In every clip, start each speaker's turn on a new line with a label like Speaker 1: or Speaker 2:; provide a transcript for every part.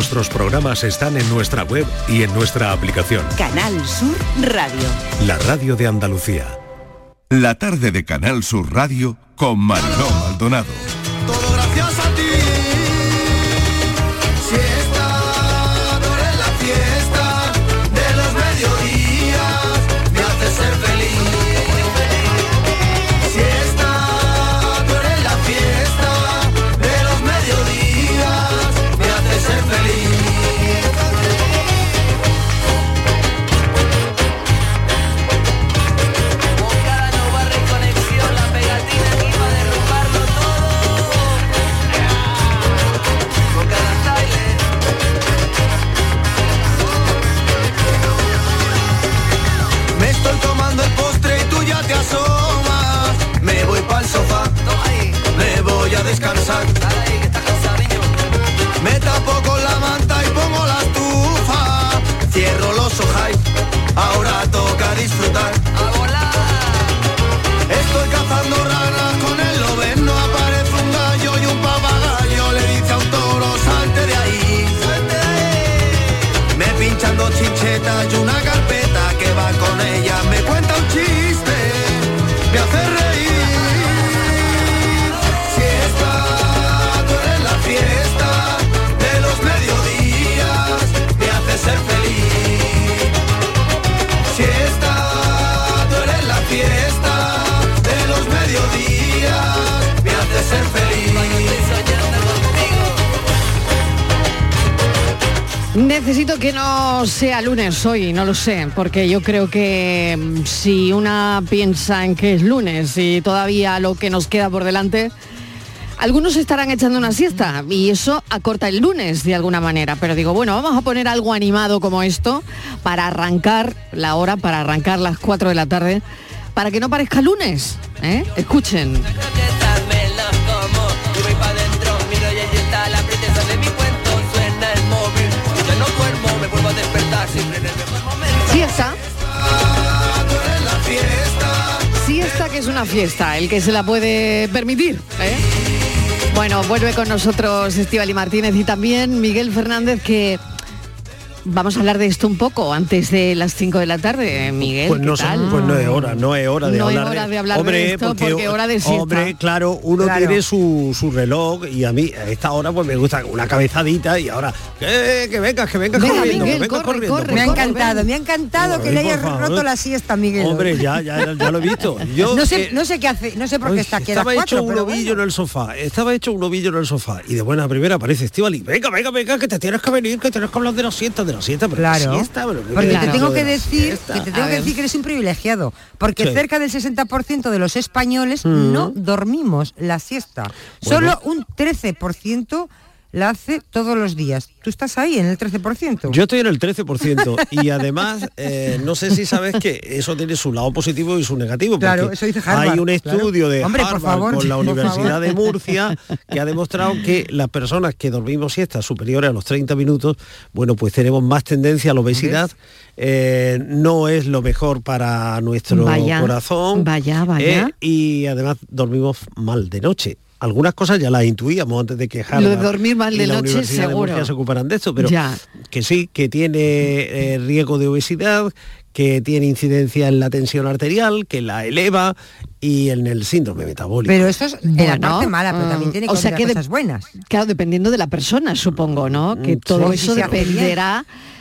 Speaker 1: nuestros programas están en nuestra web y en nuestra aplicación.
Speaker 2: Canal Sur Radio.
Speaker 1: La radio de Andalucía.
Speaker 3: La tarde de Canal Sur Radio con Mariló Maldonado.
Speaker 4: Necesito que no sea lunes hoy, no lo sé, porque yo creo que mm, si una piensa en que es lunes y todavía lo que nos queda por delante, algunos estarán echando una siesta y eso acorta el lunes de alguna manera. Pero digo, bueno, vamos a poner algo animado como esto para arrancar la hora, para arrancar las 4 de la tarde, para que no parezca lunes. ¿eh? Escuchen. Siesta. Siesta que es una fiesta, el que se la puede permitir. ¿eh? Bueno, vuelve con nosotros Estivali Martínez y también Miguel Fernández que vamos a hablar de esto un poco antes de las 5 de la tarde, Miguel.
Speaker 5: Pues
Speaker 4: ¿qué
Speaker 5: no,
Speaker 4: tal?
Speaker 5: pues no es hora, no es hora de
Speaker 4: No es
Speaker 5: hablar
Speaker 4: hora de hablar de esto, porque hora de siesta.
Speaker 5: Hombre, claro, uno
Speaker 4: Claro.
Speaker 5: tiene su, su reloj y a mí a esta hora pues me gusta una cabezadita y ahora que, que vengas, que vengas
Speaker 6: Venga,
Speaker 5: corriendo,
Speaker 6: Miguel,
Speaker 5: que vengas
Speaker 6: corre,
Speaker 5: corriendo.
Speaker 6: corre, me ha encantado, me ha encantado que le hayas
Speaker 5: favor.
Speaker 6: roto la siesta, Miguel.
Speaker 5: Hombre, ya, ya, ya lo he visto. Yo,
Speaker 6: no, sé,
Speaker 5: eh,
Speaker 6: no sé qué hace, no sé por qué
Speaker 5: Uy,
Speaker 6: está aquí
Speaker 5: estaba
Speaker 6: cuatro,
Speaker 5: hecho un ovillo en el sofá, estaba hecho un ovillo en el sofá y de buena primera aparece Estivali, venga, venga, venga, que te tienes que venir, que tienes que hablar de la siesta, de la siesta, pero
Speaker 6: Claro.
Speaker 5: ¿qué siesta, pero ¿qué
Speaker 6: Porque te tengo que decir, que te tengo que decir que eres un privilegiado, porque
Speaker 5: Sí.
Speaker 6: cerca del 60% de los españoles
Speaker 5: Mm.
Speaker 6: no dormimos la siesta. Solo un 13% la hace todos los días. Tú estás ahí en el 13%.
Speaker 5: Yo estoy en el 13% y además eh, no sé si sabes que eso tiene su lado positivo y su negativo. porque
Speaker 6: Claro, eso dice Harvard,
Speaker 5: Hay un
Speaker 6: claro.
Speaker 5: estudio de
Speaker 6: Hombre, por
Speaker 5: Harvard
Speaker 6: favor,
Speaker 5: con la Universidad de Murcia que ha demostrado que las personas que dormimos siestas superiores a los 30 minutos, bueno, pues tenemos más tendencia a la obesidad. eh, no es lo mejor para nuestro
Speaker 4: Vaya,
Speaker 5: corazón.
Speaker 4: vaya, vaya.
Speaker 5: eh, y además dormimos mal de noche. Algunas cosas ya las intuíamos antes de que
Speaker 4: Lo de
Speaker 5: Harvard
Speaker 4: dormir mal
Speaker 5: y
Speaker 4: de
Speaker 5: la
Speaker 4: noche,
Speaker 5: Universidad
Speaker 4: seguro.
Speaker 5: Se ocuparan de esto, pero
Speaker 4: Ya.
Speaker 5: que sí, que tiene eh, riesgo de obesidad, que tiene incidencia en la tensión arterial, que la eleva y en el síndrome metabólico.
Speaker 6: Pero eso es la parte mala, pero
Speaker 4: mm,
Speaker 6: también tiene
Speaker 4: o sea que de-
Speaker 6: cosas buenas.
Speaker 4: Claro, dependiendo de la persona, supongo, ¿no? Que
Speaker 5: Mm,
Speaker 4: todo
Speaker 5: sí.
Speaker 4: eso
Speaker 6: bien.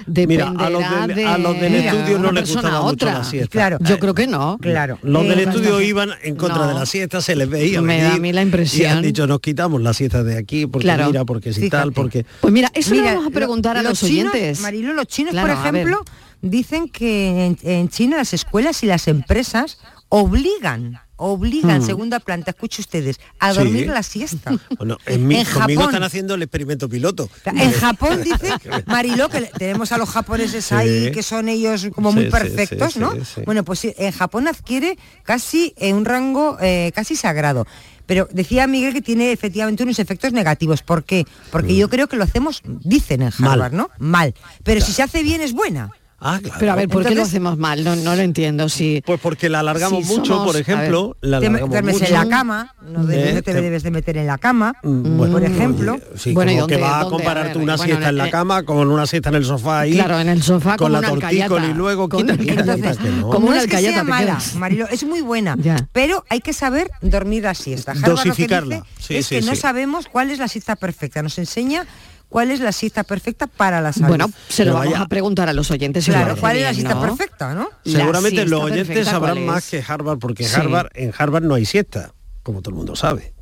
Speaker 4: Dependerá,
Speaker 5: Mira, a los del-
Speaker 4: de
Speaker 5: a los del estudio no les gustaba mucho
Speaker 4: otra.
Speaker 5: la siesta.
Speaker 6: Claro.
Speaker 4: Yo creo que no.
Speaker 6: Claro.
Speaker 5: Los del estudio iban en contra
Speaker 4: No.
Speaker 5: de la siesta, se les veía
Speaker 4: Me da
Speaker 5: venir
Speaker 4: a mí la
Speaker 5: Y
Speaker 4: impresión.
Speaker 5: han dicho, nos quitamos la siesta de aquí, porque
Speaker 4: Claro.
Speaker 5: mira, porque si tal, porque...
Speaker 4: Pues mira, eso
Speaker 6: Mira,
Speaker 4: vamos a preguntar a
Speaker 6: lo-
Speaker 4: los
Speaker 6: chinos,
Speaker 4: oyentes.
Speaker 6: Marilo, los chinos,
Speaker 4: Claro,
Speaker 6: por ejemplo, dicen que en, en China las escuelas y las empresas obligan, obligan,
Speaker 5: Hmm.
Speaker 6: segunda planta, escuche ustedes, a
Speaker 5: Sí.
Speaker 6: dormir la siesta.
Speaker 5: Bueno, en mi-
Speaker 6: En
Speaker 5: conmigo
Speaker 6: Japón.
Speaker 5: están haciendo el experimento piloto.
Speaker 6: En Japón dice Mariló que tenemos a los japoneses
Speaker 5: Sí.
Speaker 6: ahí que son ellos como
Speaker 5: Sí,
Speaker 6: muy perfectos, ¿no? Bueno, pues en Japón adquiere casi eh, un rango eh, casi sagrado. Pero decía Miguel que tiene efectivamente unos efectos negativos. ¿Por qué? Porque yo creo que lo hacemos, dicen en
Speaker 5: Mal.
Speaker 6: Harvard, ¿no? Mal. Pero si se hace bien es buena.
Speaker 5: Ah, claro.
Speaker 4: Pero a ver, ¿por qué lo hacemos mal? No, no lo entiendo. Si,
Speaker 5: Pues porque la alargamos
Speaker 4: Si
Speaker 5: mucho,
Speaker 4: somos-
Speaker 5: por ejemplo. La
Speaker 6: Te
Speaker 5: alargamos
Speaker 6: duermes
Speaker 5: mucho.
Speaker 6: en la cama, no, debes-
Speaker 5: Eh,
Speaker 6: no te,
Speaker 5: te-
Speaker 6: debes de meter en la cama,
Speaker 5: Mm, bueno,
Speaker 6: por ejemplo.
Speaker 5: oye, sí,
Speaker 4: Bueno, ¿y
Speaker 5: como que
Speaker 4: dónde-
Speaker 5: vas a compararte
Speaker 4: ver,
Speaker 5: una
Speaker 4: bueno,
Speaker 5: siesta en la
Speaker 4: eh,
Speaker 5: cama con una siesta en el sofá ahí.
Speaker 4: Claro, en el sofá
Speaker 5: con la tortícola
Speaker 4: alcayata.
Speaker 5: y luego
Speaker 4: Con-
Speaker 5: quita, quita,
Speaker 6: Entonces,
Speaker 5: quita, que no.
Speaker 4: como
Speaker 6: no
Speaker 4: una
Speaker 6: es que
Speaker 4: alcayata
Speaker 6: sea
Speaker 4: te
Speaker 6: mala. Marilo, es muy buena,
Speaker 4: Ya.
Speaker 6: pero hay que saber dormir la siesta.
Speaker 5: Dosificarla.
Speaker 6: es que no sabemos cuál es la siesta perfecta. Nos enseña cuál es la siesta perfecta para la salud.
Speaker 4: bueno, se lo
Speaker 5: Pero
Speaker 4: vamos
Speaker 5: vaya-
Speaker 4: a preguntar a los oyentes. si
Speaker 6: claro, ¿cuál es la siesta
Speaker 4: ¿no?
Speaker 6: perfecta, no?
Speaker 5: Seguramente los oyentes
Speaker 4: perfecta,
Speaker 5: sabrán
Speaker 4: ¿cuál
Speaker 5: más que Harvard, porque
Speaker 4: Sí.
Speaker 5: Harvard, en Harvard no hay siesta, como todo el mundo sabe.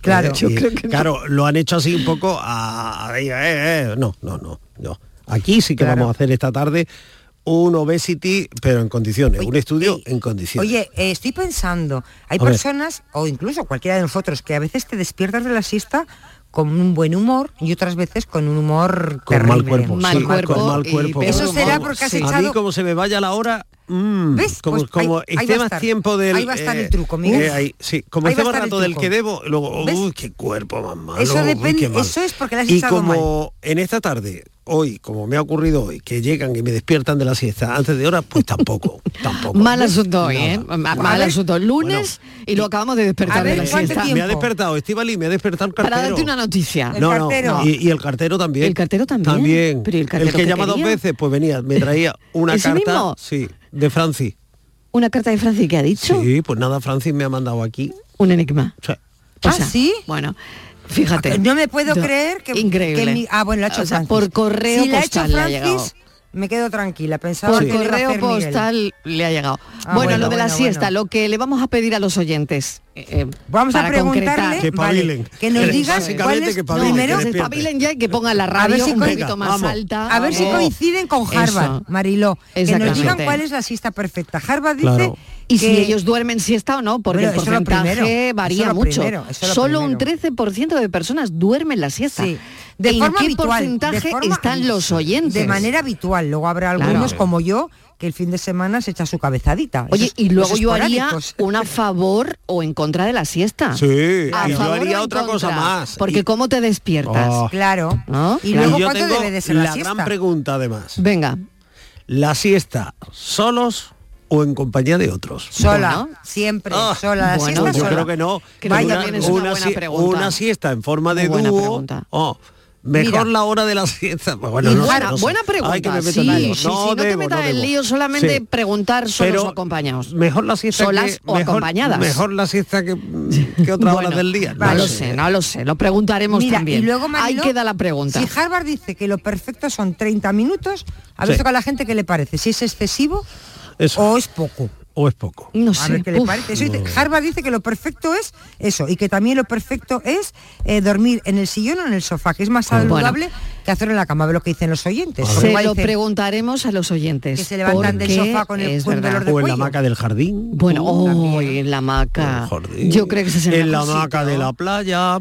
Speaker 6: Claro.
Speaker 5: Eh,
Speaker 6: Yo
Speaker 5: y,
Speaker 4: creo que no.
Speaker 5: Claro, lo han hecho así un poco a... a- eh, eh, no, no, no, no. Aquí sí que
Speaker 6: Claro.
Speaker 5: vamos a hacer esta tarde un obesity, pero en condiciones,
Speaker 6: Oye,
Speaker 5: un estudio en condiciones.
Speaker 6: Oye, eh, estoy pensando, hay
Speaker 5: A ver.
Speaker 6: personas, o incluso cualquiera de nosotros, que a veces te despiertas de la siesta con un buen humor y otras veces con un humor
Speaker 5: con mal
Speaker 6: terrible.
Speaker 5: cuerpo,
Speaker 4: Mal
Speaker 5: sí,
Speaker 4: cuerpo
Speaker 5: con mal cuerpo.
Speaker 6: Eso será porque has
Speaker 4: Sí.
Speaker 5: A mí
Speaker 6: echado-
Speaker 5: como se me vaya la hora, mm,
Speaker 6: ¿Ves?
Speaker 5: como,
Speaker 6: Pues
Speaker 5: como
Speaker 6: ahí- ahí
Speaker 5: esté
Speaker 6: a
Speaker 5: más tiempo del...
Speaker 6: Ahí va a estar el
Speaker 5: eh,
Speaker 6: truco, Miguel.
Speaker 5: eh, ahí, sí, como
Speaker 6: Ahí
Speaker 5: esté más
Speaker 6: el
Speaker 5: rato del que debo, luego,
Speaker 6: ¿Ves?
Speaker 5: uy, qué cuerpo más malo.
Speaker 6: Eso
Speaker 5: uy,
Speaker 6: depende-
Speaker 5: mal.
Speaker 6: eso es porque le has
Speaker 5: Y como en esta tarde, hoy, como me ha ocurrido hoy, que llegan y me despiertan de la siesta antes de hora, pues tampoco, tampoco.
Speaker 4: Mal asunto hoy, ¿eh? Mal, asunto. Lunes y lo acabamos de despertar
Speaker 6: ver,
Speaker 4: de la
Speaker 6: ¿cuánto
Speaker 4: siesta.
Speaker 6: tiempo?
Speaker 5: Me ha despertado, Estivali, me ha despertado el cartero.
Speaker 4: Para darte una noticia.
Speaker 6: El
Speaker 5: no, no,
Speaker 6: cartero.
Speaker 5: Y, y el cartero también.
Speaker 4: ¿El cartero también?
Speaker 5: También.
Speaker 4: Pero ¿y el cartero
Speaker 5: que
Speaker 4: qué
Speaker 5: llama dos
Speaker 4: quería?
Speaker 5: veces, pues venía, me traía una
Speaker 4: ¿Ese
Speaker 5: carta.
Speaker 4: mismo?
Speaker 5: Sí, de Francis.
Speaker 4: Una carta de Francis que ha dicho
Speaker 5: Sí, pues nada, Francis me ha mandado aquí.
Speaker 4: un enigma.
Speaker 5: O sea,
Speaker 4: O
Speaker 6: ¿Ah,
Speaker 4: sea,
Speaker 6: sí?
Speaker 4: Bueno, fíjate.
Speaker 6: No me puedo
Speaker 4: Do-
Speaker 6: creer que...
Speaker 4: Increíble.
Speaker 6: que mi- ah, bueno, lo ha hecho
Speaker 4: O sea,
Speaker 6: Francis.
Speaker 4: por correo
Speaker 6: si la ha hecho
Speaker 4: postal le ha llegado.
Speaker 6: Francis, me quedo tranquila. Pensaba
Speaker 4: Por
Speaker 6: que
Speaker 4: correo
Speaker 6: Miguel.
Speaker 4: postal le ha llegado.
Speaker 6: Ah,
Speaker 4: bueno,
Speaker 6: bueno,
Speaker 4: lo de la
Speaker 6: bueno,
Speaker 4: siesta,
Speaker 6: bueno.
Speaker 4: lo que le vamos a pedir a los oyentes. eh, eh,
Speaker 6: Vamos a
Speaker 4: para
Speaker 6: preguntarle
Speaker 4: concretar-
Speaker 5: Que
Speaker 6: vale,
Speaker 5: pabilen.
Speaker 6: que nos digan cuál es
Speaker 5: que pabilen,
Speaker 6: primero
Speaker 5: que
Speaker 4: ya y que pongan la
Speaker 6: A
Speaker 4: radio
Speaker 6: ver si
Speaker 4: un poquito más
Speaker 5: vamos.
Speaker 4: alta.
Speaker 6: A ver si
Speaker 5: Oh.
Speaker 6: coinciden con Harvard,
Speaker 4: Eso.
Speaker 6: Mariló. Que nos digan cuál es la siesta perfecta. Harvard dice
Speaker 5: Claro.
Speaker 4: Y si ellos duermen siesta o no, porque
Speaker 6: Bueno,
Speaker 4: el porcentaje
Speaker 6: primero,
Speaker 4: varía mucho. Solo un
Speaker 6: primero.
Speaker 4: 13% de personas duermen la siesta.
Speaker 6: Sí. De
Speaker 4: ¿En
Speaker 6: forma
Speaker 4: qué
Speaker 6: habitual,
Speaker 4: porcentaje
Speaker 6: de forma-
Speaker 4: están los oyentes?
Speaker 6: De manera habitual. Luego habrá algunos
Speaker 4: Claro.
Speaker 6: como yo que el fin de semana se echa su cabezadita.
Speaker 4: Oye,
Speaker 6: Esos-
Speaker 4: y luego yo haría una a favor o en contra de la siesta.
Speaker 5: Sí,
Speaker 4: A
Speaker 5: y yo
Speaker 4: favor
Speaker 5: haría otra cosa
Speaker 4: contra,
Speaker 5: más.
Speaker 4: Porque
Speaker 5: Y-
Speaker 4: ¿cómo te despiertas?
Speaker 5: Oh.
Speaker 6: Claro.
Speaker 4: ¿No?
Speaker 6: Y luego
Speaker 5: y yo
Speaker 6: cuánto
Speaker 5: tengo
Speaker 6: debe de ser
Speaker 5: la,
Speaker 6: la, siesta.
Speaker 5: gran pregunta además.
Speaker 4: Venga.
Speaker 5: ¿La siesta solos o en compañía de otros?
Speaker 6: Sola,
Speaker 4: Bueno.
Speaker 6: siempre,
Speaker 5: Ah,
Speaker 6: sola. La
Speaker 4: bueno,
Speaker 6: siesta
Speaker 5: yo
Speaker 6: sola.
Speaker 5: creo que no.
Speaker 4: Creo
Speaker 6: que
Speaker 5: una,
Speaker 4: una
Speaker 5: una
Speaker 4: buena
Speaker 5: sie-
Speaker 4: pregunta.
Speaker 5: una siesta en forma de dúo.
Speaker 4: pregunta.
Speaker 5: oh, mejor
Speaker 6: Mira.
Speaker 5: la hora de la siesta. Bueno, no
Speaker 4: buena,
Speaker 5: no sé.
Speaker 4: buena pregunta.
Speaker 5: Ay, que me meto
Speaker 4: sí,
Speaker 5: en lío.
Speaker 4: sí, sí, no, te metas en lío solamente
Speaker 5: Sí.
Speaker 4: preguntar solos
Speaker 5: Pero
Speaker 4: o acompañados.
Speaker 5: Mejor la siesta
Speaker 4: Solas
Speaker 5: que,
Speaker 4: o
Speaker 5: mejor,
Speaker 4: acompañadas.
Speaker 5: Mejor la siesta que, que otras
Speaker 4: Bueno,
Speaker 5: horas del día.
Speaker 4: No lo sé, no lo sé. Lo preguntaremos
Speaker 6: Mira,
Speaker 4: también.
Speaker 6: y luego
Speaker 4: Ahí
Speaker 6: Mariló,
Speaker 4: queda la pregunta.
Speaker 6: Si Harvard dice que lo perfecto son 30 minutos, a ver
Speaker 5: Sí.
Speaker 6: con la gente qué le parece, si es excesivo
Speaker 5: Eso.
Speaker 6: o es poco.
Speaker 5: ¿O es poco?
Speaker 4: No
Speaker 6: A
Speaker 4: sé.
Speaker 6: ver qué le parece. Eso dice- Harvard dice que lo perfecto es eso y que también lo perfecto es eh, dormir en el sillón o en el sofá, que es más
Speaker 4: Bueno.
Speaker 6: saludable que hacerlo en la cama, a ver lo que dicen los oyentes.
Speaker 4: Se lo
Speaker 6: dicen
Speaker 4: preguntaremos a los oyentes.
Speaker 6: que se levantan del
Speaker 4: porque
Speaker 6: sofá con el,
Speaker 4: es
Speaker 6: con
Speaker 4: verdad.
Speaker 6: dolor de
Speaker 5: O en la hamaca del jardín.
Speaker 4: Bueno,
Speaker 5: Uh,
Speaker 4: oh, en la hamaca.
Speaker 5: jardín.
Speaker 4: Yo creo que ese es el
Speaker 5: En la hamaca de la playa. uh.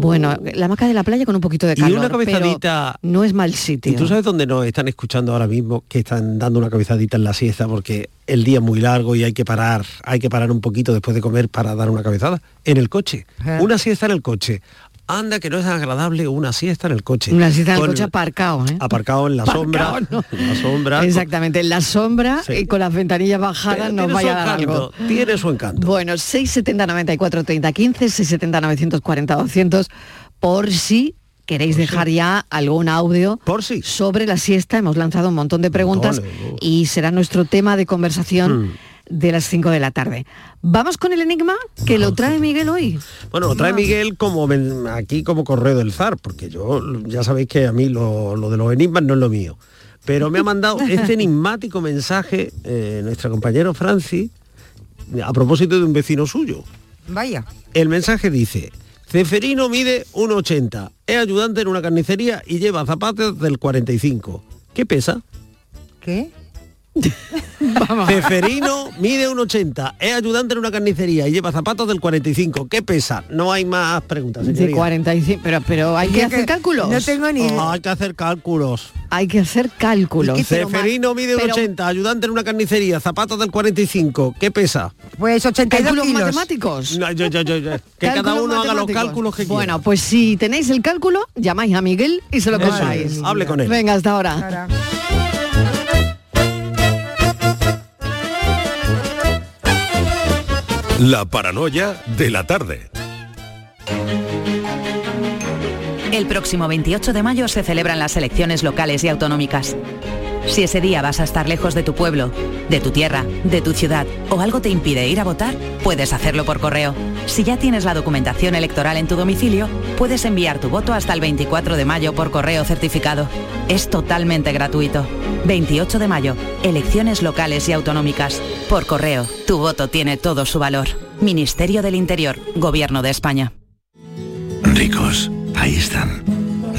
Speaker 4: Bueno, la hamaca de la playa con un poquito de
Speaker 5: Y
Speaker 4: calor.
Speaker 5: una cabezadita-
Speaker 4: pero No es mal sitio.
Speaker 5: ¿Y tú sabes dónde nos están escuchando ahora mismo? Que están dando una cabezadita en la siesta porque el día es muy largo y hay que parar, hay que parar un poquito después de comer para dar una cabezada. En el coche.
Speaker 6: Ajá.
Speaker 5: Una siesta en el coche. Anda que no es agradable una siesta en el coche.
Speaker 4: Una siesta en el coche aparcado, ¿eh?
Speaker 5: Aparcado en la sombra.
Speaker 4: Aparcado, no.
Speaker 5: En la sombra.
Speaker 4: Exactamente, en la sombra
Speaker 5: Sí.
Speaker 4: y con las ventanillas
Speaker 5: Pero
Speaker 4: bajadas nos
Speaker 5: tiene su
Speaker 4: vaya a dar
Speaker 5: encanto,
Speaker 4: algo.
Speaker 5: Tiene su encanto.
Speaker 4: Bueno, 670 94 30 15, 670 940 200, por si queréis dejar ya algún audio
Speaker 5: Por si.
Speaker 4: sobre la siesta. Hemos lanzado un montón de preguntas y será nuestro tema de conversación
Speaker 5: Mm.
Speaker 4: de las 5 de la tarde. Vamos con el enigma que lo trae Miguel hoy.
Speaker 5: Bueno, lo trae Miguel como ven- aquí como correo del zar, porque yo ya sabéis que a mí lo, lo de los enigmas no es lo mío. Pero me ha mandado este enigmático mensaje eh, nuestra compañero Francis a propósito de un vecino suyo.
Speaker 6: Vaya.
Speaker 5: El mensaje dice, Ceferino mide 1,80, es ayudante en una carnicería y lleva zapatos del 45. ¿Qué pesa?
Speaker 6: ¿Qué?
Speaker 5: Ceferino mide 1,80, es ayudante en una carnicería y lleva zapatos del 45. ¿Qué pesa? No hay más preguntas,
Speaker 4: De
Speaker 5: señoría.
Speaker 4: 45, pero, pero hay que hacer
Speaker 6: que
Speaker 4: cálculos.
Speaker 6: No tengo ni
Speaker 5: Oh, hay que hacer cálculos.
Speaker 4: Hay que hacer cálculos.
Speaker 6: ¿Y qué pero
Speaker 5: Ceferino mide
Speaker 4: pero-
Speaker 5: 1,80, ayudante en una carnicería, zapatos del 45. ¿Qué pesa?
Speaker 6: Pues 82
Speaker 4: ¿Cálculos
Speaker 6: kilos.
Speaker 4: matemáticos?
Speaker 5: No, yo- yo- yo- yo- que cada uno haga los cálculos que quiera.
Speaker 4: Bueno, pues si tenéis el cálculo, llamáis a Miguel y se lo contáis.
Speaker 5: hable con él.
Speaker 4: Venga, hasta ahora.
Speaker 6: Ahora.
Speaker 1: La paranoia de la tarde.
Speaker 2: El próximo 28 de mayo se celebran las elecciones locales y autonómicas. Si ese día vas a estar lejos de tu pueblo, de tu tierra, de tu ciudad o algo te impide ir a votar, puedes hacerlo por correo. Si ya tienes la documentación electoral en tu domicilio, puedes enviar tu voto hasta el 24 de mayo por correo certificado. Es totalmente gratuito. 28 de mayo, elecciones locales y autonómicas. Por correo, tu voto tiene todo su valor. Ministerio del Interior, Gobierno de España.
Speaker 7: Ricos, ahí están.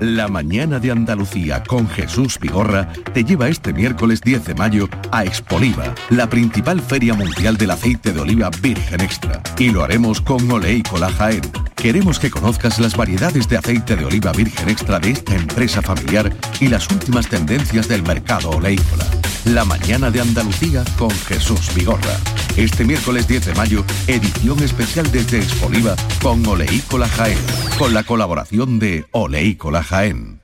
Speaker 8: La mañana de Andalucía con Jesús Vigorra te lleva este miércoles 10 de mayo a Expoliva, la principal feria mundial del aceite de oliva virgen extra. Y lo haremos con Oleícola Jaén. Queremos que conozcas las variedades de aceite de oliva virgen extra de esta empresa familiar y las últimas tendencias del mercado oleícola. La mañana de Andalucía con Jesús Vigorra. Este miércoles 10 de mayo, edición especial desde Expoliva con Oleícola Jaén, con la colaboración de Oleícola Jaén.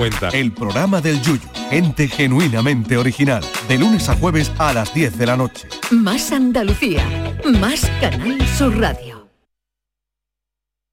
Speaker 9: cuenta.
Speaker 8: El programa del Yuyu, ente genuinamente original, de lunes a jueves a las 10 de la noche.
Speaker 10: Más Andalucía, más Canal Sur Radio.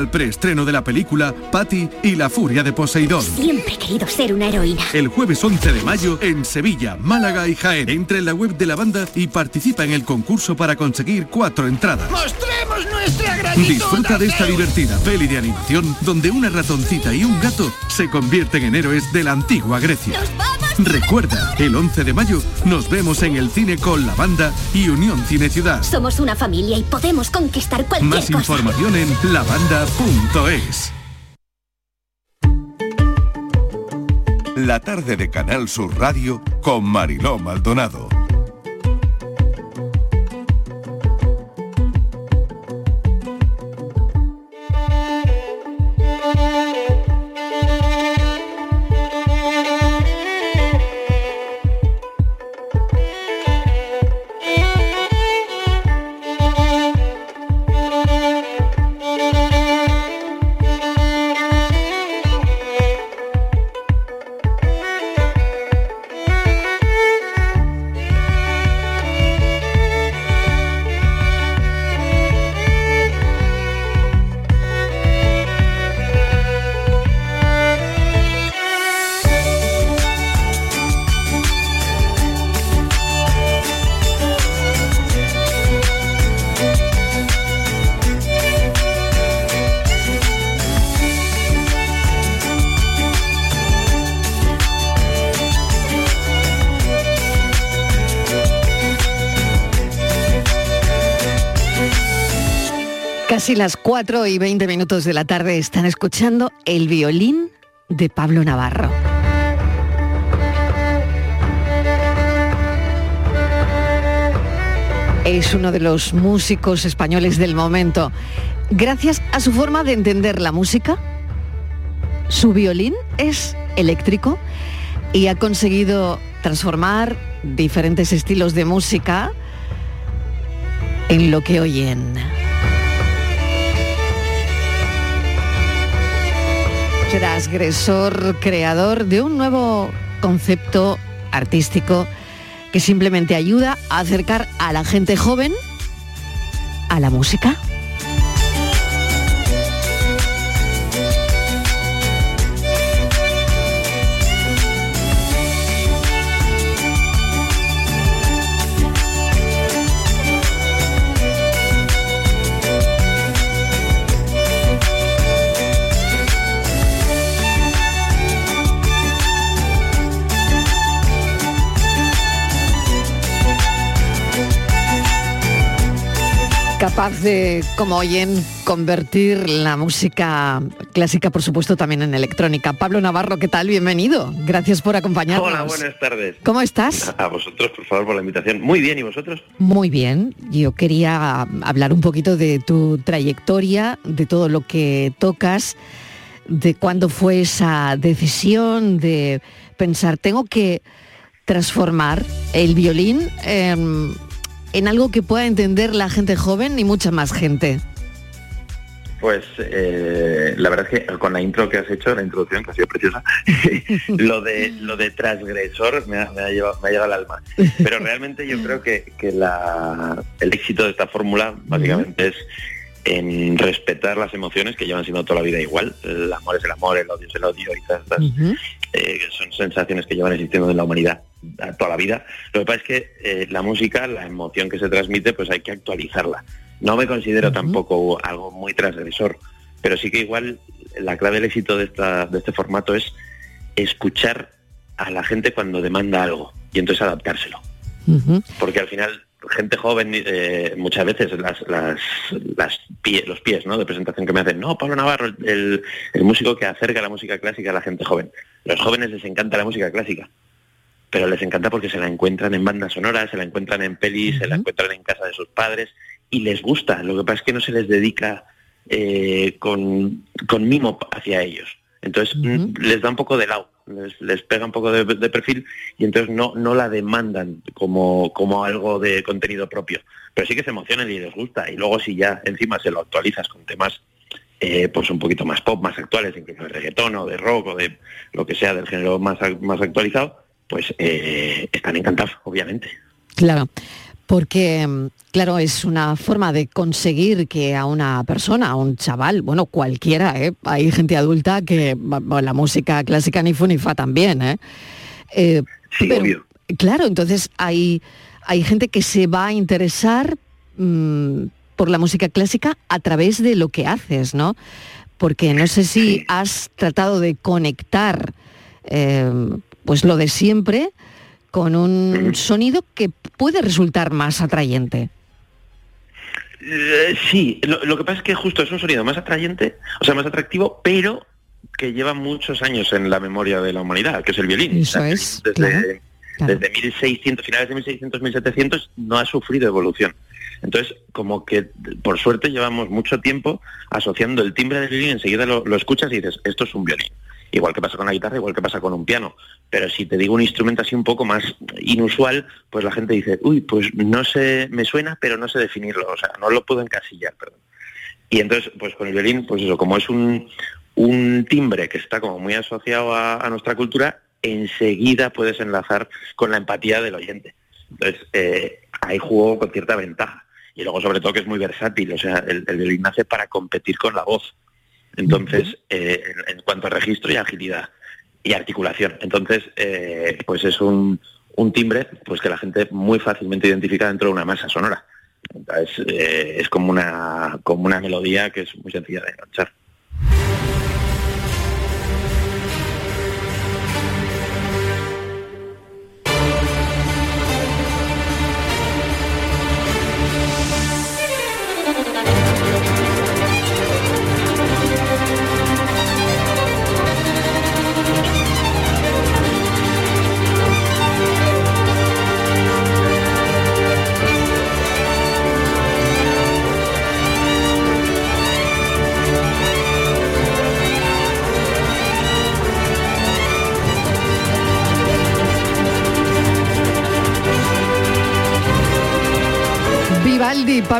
Speaker 8: al preestreno de la película Patty y la furia de Poseidón.
Speaker 11: Siempre he querido ser una heroína.
Speaker 8: El jueves 11 de mayo en Sevilla, Málaga y Jaén. Entra en la web de la banda y participa en el concurso para conseguir cuatro entradas.
Speaker 12: ¡Mostremos nuestra gratitud!
Speaker 8: Disfruta de esta divertida peli de animación donde una ratoncita y un gato se convierten en héroes de la antigua Grecia. Recuerda, el 11 de mayo nos vemos en el cine con la banda y Unión Cine Ciudad.
Speaker 11: Somos una familia y podemos conquistar cualquier
Speaker 8: Más
Speaker 11: cosa.
Speaker 8: información en lavanda.es. La tarde de Canal Sur Radio con Mariló Maldonado.
Speaker 4: Casi las 4 y 20 minutos de la tarde están escuchando el violín de Pablo Navarro. Es uno de los músicos españoles del momento. Gracias a su forma de entender la música, su violín es eléctrico y ha conseguido transformar diferentes estilos de música en lo que oyen. Transgresor, creador de un nuevo concepto artístico que simplemente ayuda a acercar a la gente joven a la música. Capaz de, como oyen, convertir la música clásica, por supuesto, también en electrónica. Pablo Navarro, ¿qué tal? Bienvenido. Gracias por acompañarnos.
Speaker 13: Hola, buenas tardes.
Speaker 4: ¿Cómo estás?
Speaker 13: A vosotros, por favor, por la invitación. Muy bien, ¿y vosotros?
Speaker 4: Muy bien. Yo quería hablar un poquito de tu trayectoria, de todo lo que tocas, de cuándo fue esa decisión de pensar, tengo que transformar el violín en en algo que pueda entender la gente joven y mucha más gente?
Speaker 13: Pues eh, la verdad es que con la intro que has hecho, la introducción que ha sido preciosa, lo de lo de transgresor me ha, llevado, me ha llegado al alma. Pero realmente yo creo que, el éxito de esta fórmula básicamente es en respetar las emociones que llevan siendo toda la vida igual. El amor es el amor, el odio es el odio y todas estas eh, son sensaciones que llevan existiendo en la humanidad toda la vida. Lo que pasa es que eh, la música, la emoción que se transmite, pues hay que actualizarla. No me considero tampoco algo muy transgresor, pero sí que igual la clave del éxito de, esta, de este formato es escuchar a la gente cuando demanda algo y entonces adaptárselo. Porque al final gente joven eh, muchas veces las, las, los pies ¿no? de presentación que me hacen, no, Pablo Navarro, el, el, músico que acerca la música clásica a la gente joven. Los jóvenes les encanta la música clásica, pero les encanta porque se la encuentran en bandas sonoras, se la encuentran en pelis, se la encuentran en casa de sus padres y les gusta. Lo que pasa es que no se les dedica eh, con, con mimo hacia ellos. Entonces les da un poco de lado, les, pega un poco de, perfil y entonces no, no la demandan como, como algo de contenido propio. Pero sí que se emocionan y les gusta. Y luego si ya encima se lo actualizas con temas eh, pues un poquito más pop, más actuales, incluso de reggaetón o de rock o de lo que sea del género más, más actualizado, pues eh, están encantados, obviamente.
Speaker 4: Claro porque, mm, claro, es una forma de conseguir que a una persona, a un chaval, bueno, cualquiera, ¿eh? hay gente adulta que la música clásica ni fu ni fa también, ¿eh?
Speaker 13: eh sí, obvio.
Speaker 4: Claro, entonces hay, hay gente que se va a interesar mm, por la música clásica a través de lo que haces, ¿no? Porque no sé si has tratado de conectar pues lo de siempre con un sonido que puede resultar más atrayente.
Speaker 13: Eh, sí, lo, que pasa es que justo es un sonido más atrayente, o sea, más atractivo, pero que lleva muchos años en la memoria de la humanidad, que es el violín.
Speaker 4: Eso es.
Speaker 13: Desde, desde 1600, finales de 1600, 1700, no ha sufrido evolución. Entonces, como que por suerte llevamos mucho tiempo asociando el timbre del violín, enseguida lo, lo escuchas y dices, esto es un violín igual que pasa con la guitarra, igual que pasa con un piano. Pero si te digo un instrumento así un poco más inusual, pues la gente dice, uy, pues no sé, me suena, pero no sé definirlo, o sea, no lo puedo encasillar, perdón. Y entonces, pues con el violín, pues eso, como es un, un timbre que está como muy asociado a, nuestra cultura, enseguida puedes enlazar con la empatía del oyente. Entonces, eh, hay juego con cierta ventaja. Y luego, sobre todo, que es muy versátil, o sea, el, el violín nace para competir con la voz. Entonces, eh, en, cuanto a registro y agilidad y articulación. Entonces, eh, pues es un, timbre pues que la gente muy fácilmente identifica dentro de una masa sonora. Entonces, eh, es como una, como una melodía que es muy sencilla de enganchar.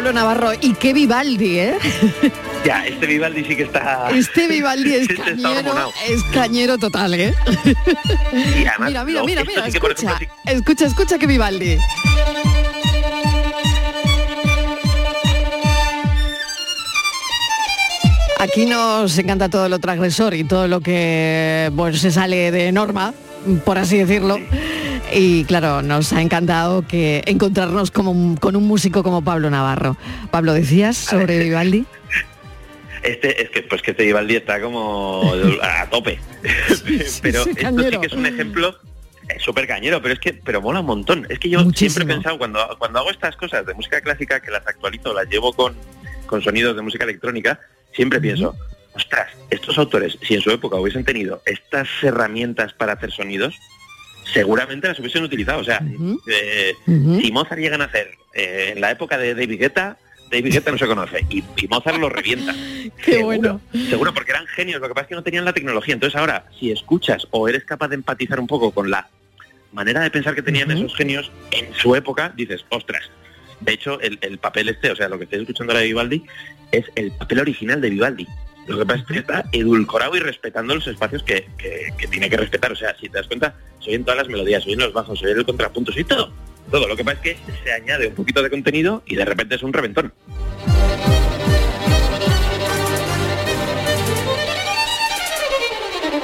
Speaker 4: Pablo Navarro. Y qué Vivaldi, ¿eh?
Speaker 13: Ya, este Vivaldi sí que está...
Speaker 4: Este Vivaldi es
Speaker 13: Este
Speaker 4: cañero, es cañero total, ¿eh?
Speaker 13: Y además,
Speaker 4: Mira, mira, mira, mira,
Speaker 13: sí por
Speaker 4: escucha,
Speaker 13: ejemplo,
Speaker 4: escucha, escucha que Vivaldi. Aquí nos encanta todo lo transgresor y todo lo que pues, se sale de norma, por así decirlo. Y claro, nos ha encantado que encontrarnos como con un músico como Pablo Navarro. Pablo, ¿decías sobre Vivaldi?
Speaker 13: Este, es que pues que este Vivaldi está como a tope. pero
Speaker 4: sí,
Speaker 13: esto sí que es un ejemplo súper cañero, pero es que, pero mola un montón. Es que yo siempre he pensado, cuando, cuando hago estas cosas de música clásica, que las actualizo, las llevo con, con sonidos de música electrónica, siempre pienso, ostras, estos autores, si en su época hubiesen tenido estas herramientas para hacer sonidos, seguramente las hubiesen utilizado. O sea, eh, si Mozart llegan a hacer eh, en la época de David Guetta, David Guetta no se conoce y, y Mozart lo revienta.
Speaker 4: Qué bueno.
Speaker 13: Seguro, porque eran genios, lo que pasa es que no tenían la tecnología. Entonces ahora, si escuchas o eres capaz de empatizar un poco con la manera de pensar que tenían esos genios en su época, dices, ostras. De hecho, el, el papel este, o sea, lo que estáis escuchando ahora de Vivaldi, es el papel original de Vivaldi. Lo que pasa es que está edulcorado y respetando los espacios que, que- tiene que respetar. O sea, si te das cuenta, soy en todas las melodías, soy en los bajos, soy en el contrapunto, soy todo. Todo. Lo que pasa es que se añade un poquito de contenido y de repente es un reventón.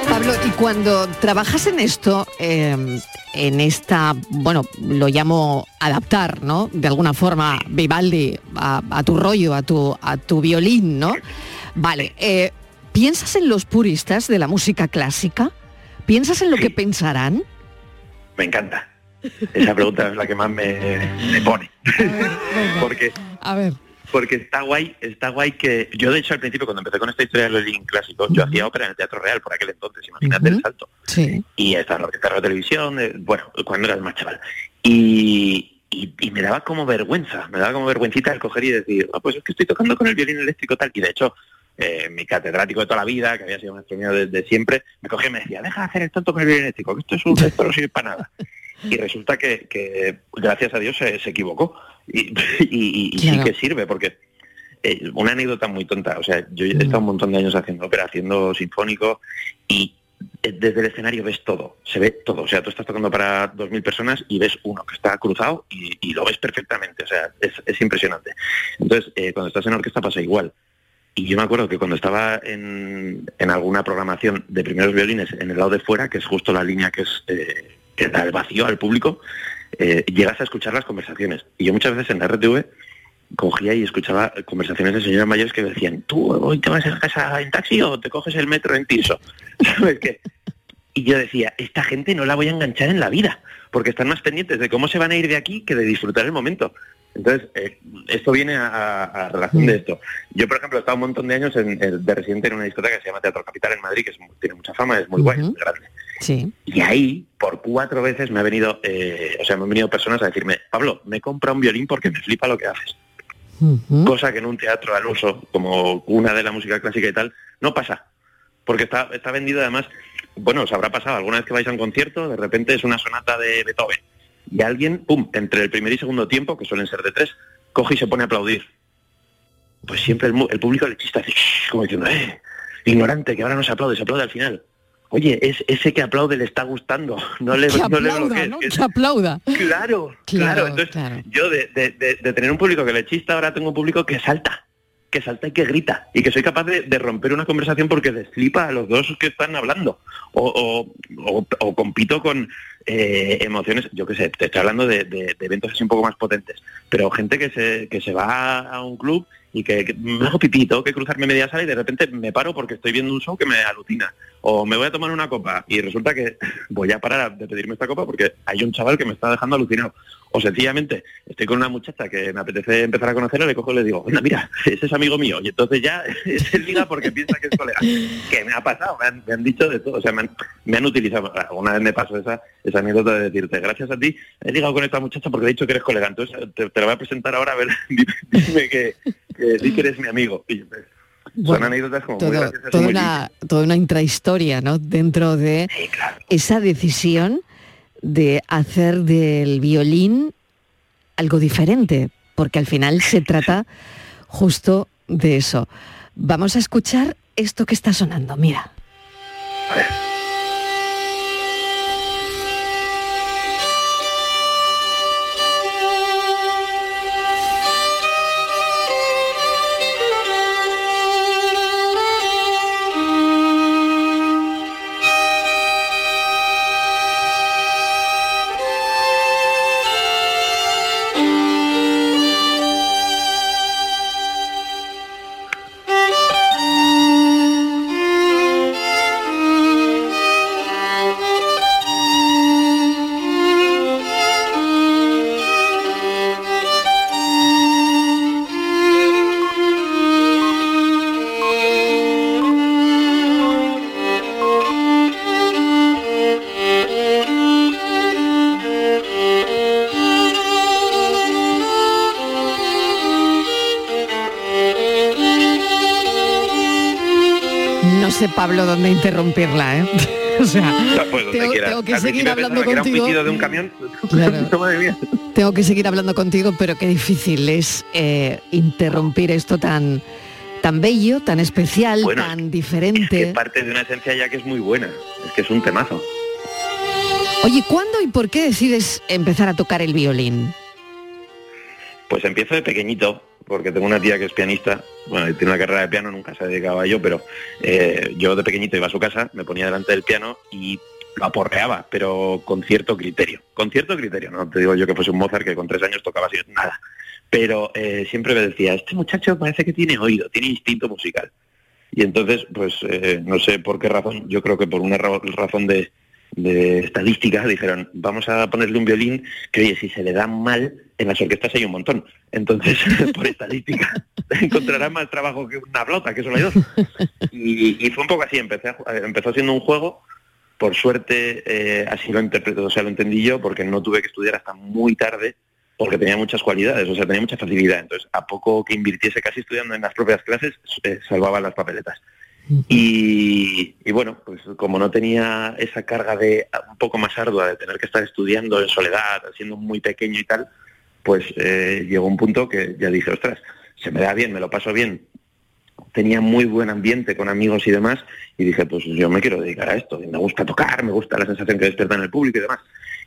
Speaker 4: Pablo, y cuando trabajas en esto, eh, en esta, bueno, lo llamo adaptar, ¿no? De alguna forma, Vivaldi, a, a tu rollo, a tu, a tu violín, ¿no? Vale, eh, ¿piensas en los puristas de la música clásica? ¿Piensas en lo que pensarán?
Speaker 13: Me encanta. Esa pregunta es la que más me, me pone. Porque
Speaker 4: A ver.
Speaker 13: porque está guay, está guay que yo de hecho al principio cuando empecé con esta historia del violín clásico, yo hacía ópera en el Teatro Real por aquel entonces, imagínate el salto.
Speaker 4: Sí.
Speaker 13: Y estaba en la orquesta de televisión, eh, bueno, cuando era más chaval. Y, y, y me daba como vergüenza, me daba como vergüencita el coger y decir, "Ah, pues es que estoy tocando con el violín eléctrico tal. Y de hecho, eh, mi catedrático de toda la vida, que había sido maestro mío desde siempre, me cogía y me decía, deja de hacer el tonto con el violín eléctrico, que esto, es un, esto no sirve para nada. Y resulta que, que, gracias a Dios se, se equivocó. Y, y- y sí que sirve, porque eh, una anécdota muy tonta. O sea, yo he estado un montón de años haciendo ópera, haciendo sinfónico, y eh, desde el escenario ves todo, se ve todo. O sea, tú estás tocando para 2.000 personas y ves uno que está cruzado y, y lo ves perfectamente. O sea, es, es impresionante. Entonces, eh, cuando estás en orquesta pasa igual. Y yo me acuerdo que cuando estaba en, en alguna programación de primeros violines en el lado de fuera, que es justo la línea que es eh, que da el vacío al público, eh, llegas a escuchar las conversaciones. Y yo muchas veces en la RTV cogía y escuchaba conversaciones de señoras mayores que decían, tú hoy te vas a casa en taxi o te coges el metro en Tirso. ¿Sabes qué? Y yo decía, esta gente no la voy a enganchar en la vida, porque están más pendientes de cómo se van a ir de aquí que de disfrutar el momento. Entonces, eh, esto viene a, a- relación de esto. Yo, por ejemplo, he estado un montón de años en- en- de residente en una discoteca que se llama Teatro Capital en Madrid, que es tiene mucha fama, es muy guay, es muy grande.
Speaker 4: Sí.
Speaker 13: Y ahí, por cuatro veces me ha venido, eh, o sea, me han venido personas a decirme, Pablo, me he comprado un violín porque me flipa lo que haces. Cosa que en un teatro al uso, como una de la música clásica y tal, no pasa. Porque está, está vendido además, bueno, os habrá pasado alguna vez que vais a un concierto, de repente es una sonata de Beethoven. Y alguien, pum, entre el primer y segundo tiempo, que suelen ser de tres, coge y se pone a aplaudir. Pues siempre el, el público le chista así, como diciendo, eh, ignorante, que ahora no se aplaude, se aplaude al final. Oye, es ese que aplaude le está gustando, no le,
Speaker 4: Que
Speaker 13: no le
Speaker 4: aplauda,
Speaker 13: bloquees,
Speaker 4: ¿no?
Speaker 13: que
Speaker 4: aplauda.
Speaker 13: Claro, claro. Entonces, yo de, de- de- de tener un público que le chista, ahora tengo un público que salta, que salta y que grita, y que soy capaz de, romper una conversación porque les flipa a los dos que están hablando. O, o- o- o compito con eh, emociones, yo qué sé, te estoy hablando de, de- de eventos así un poco más potentes, pero gente que se, que se va a un club y que, me hago pipí, tengo que cruzarme media sala y de repente me paro porque estoy viendo un show que me alucina. O me voy a tomar una copa y resulta que voy a parar de pedirme esta copa porque hay un chaval que me está dejando alucinado. O sencillamente estoy con una muchacha que me apetece empezar a conocerla, le cojo y le digo, anda, mira, ese es amigo mío. Y entonces ya se liga porque piensa que es colega. Que me ha pasado, me han, me han dicho de todo. O sea, me han, utilizado. Una vez me pasó esa, esa anécdota de decirte, gracias a ti he ligado con esta muchacha porque he dicho que eres colega. Entonces te, te la voy a presentar ahora, a ver, dime que, que di que eres mi amigo. Y, pues, son anécdotas como muy graciosas
Speaker 4: toda,
Speaker 13: muy
Speaker 4: una, toda una intrahistoria, ¿no? Dentro de esa decisión de hacer del violín algo diferente, porque al final se trata justo de eso. Vamos a escuchar esto que está sonando, mira. No dónde interrumpirla, ¿eh? O sea,
Speaker 13: Pues
Speaker 4: tengo, que
Speaker 13: Al
Speaker 4: seguir hablando contigo.
Speaker 13: pitido de un camión.
Speaker 4: Claro.
Speaker 13: Madre mía.
Speaker 4: Tengo que seguir hablando contigo, pero qué difícil es eh, interrumpir esto tan, tan bello, tan especial,
Speaker 13: Bueno,
Speaker 4: tan diferente.
Speaker 13: Que parte de una esencia ya que es muy buena. Es que es un temazo.
Speaker 4: Oye, ¿cuándo y por qué decides empezar a tocar el violín?
Speaker 13: Pues empiezo de pequeñito, porque tengo una tía que es pianista, bueno, tiene una carrera de piano, nunca se dedicaba a ello, pero eh, yo de pequeñito iba a su casa, me ponía delante del piano y lo aporreaba, pero con cierto criterio. Con cierto criterio, no te digo yo que fuese un Mozart que con tres años tocaba así, nada. Pero eh, siempre me decía, este muchacho parece que tiene oído, tiene instinto musical. Y entonces, pues eh, no sé por qué razón, yo creo que por una ra- razón de, de estadística, dijeron, vamos a ponerle un violín que, oye, si se le da mal, en las orquestas hay un montón. Entonces, por estadística, encontrará más trabajo que una flauta, que solo hay dos. Y, y fue un poco así, empecé a eh, empezó siendo un juego, por suerte eh, así lo interpreto, o sea, lo entendí yo, porque no tuve que estudiar hasta muy tarde, porque tenía muchas cualidades, o sea, tenía mucha facilidad. Entonces, a poco que invirtiese casi estudiando en las propias clases, eh, salvaba las papeletas. Y, y bueno, pues como no tenía esa carga de un poco más ardua de tener que estar estudiando en soledad, siendo muy pequeño y tal, pues eh, llegó un punto que ya dije, ostras, se me da bien, me lo paso bien. Tenía muy buen ambiente con amigos y demás, y dije, pues yo me quiero dedicar a esto, y me gusta tocar, me gusta la sensación que despierta en el público y demás.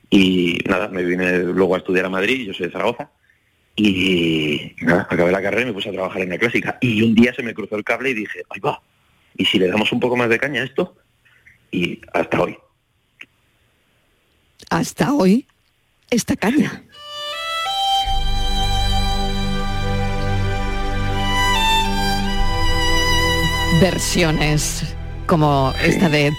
Speaker 13: Y nada, me vine luego a estudiar a Madrid, yo soy de Zaragoza, y nada, acabé la carrera y me puse a trabajar en la clásica. Y un día se me cruzó el cable y dije, ahí va, ¿y si le damos un poco más de caña a esto? Y hasta hoy.
Speaker 4: Hasta hoy, esta caña. Versiones como esta de Ed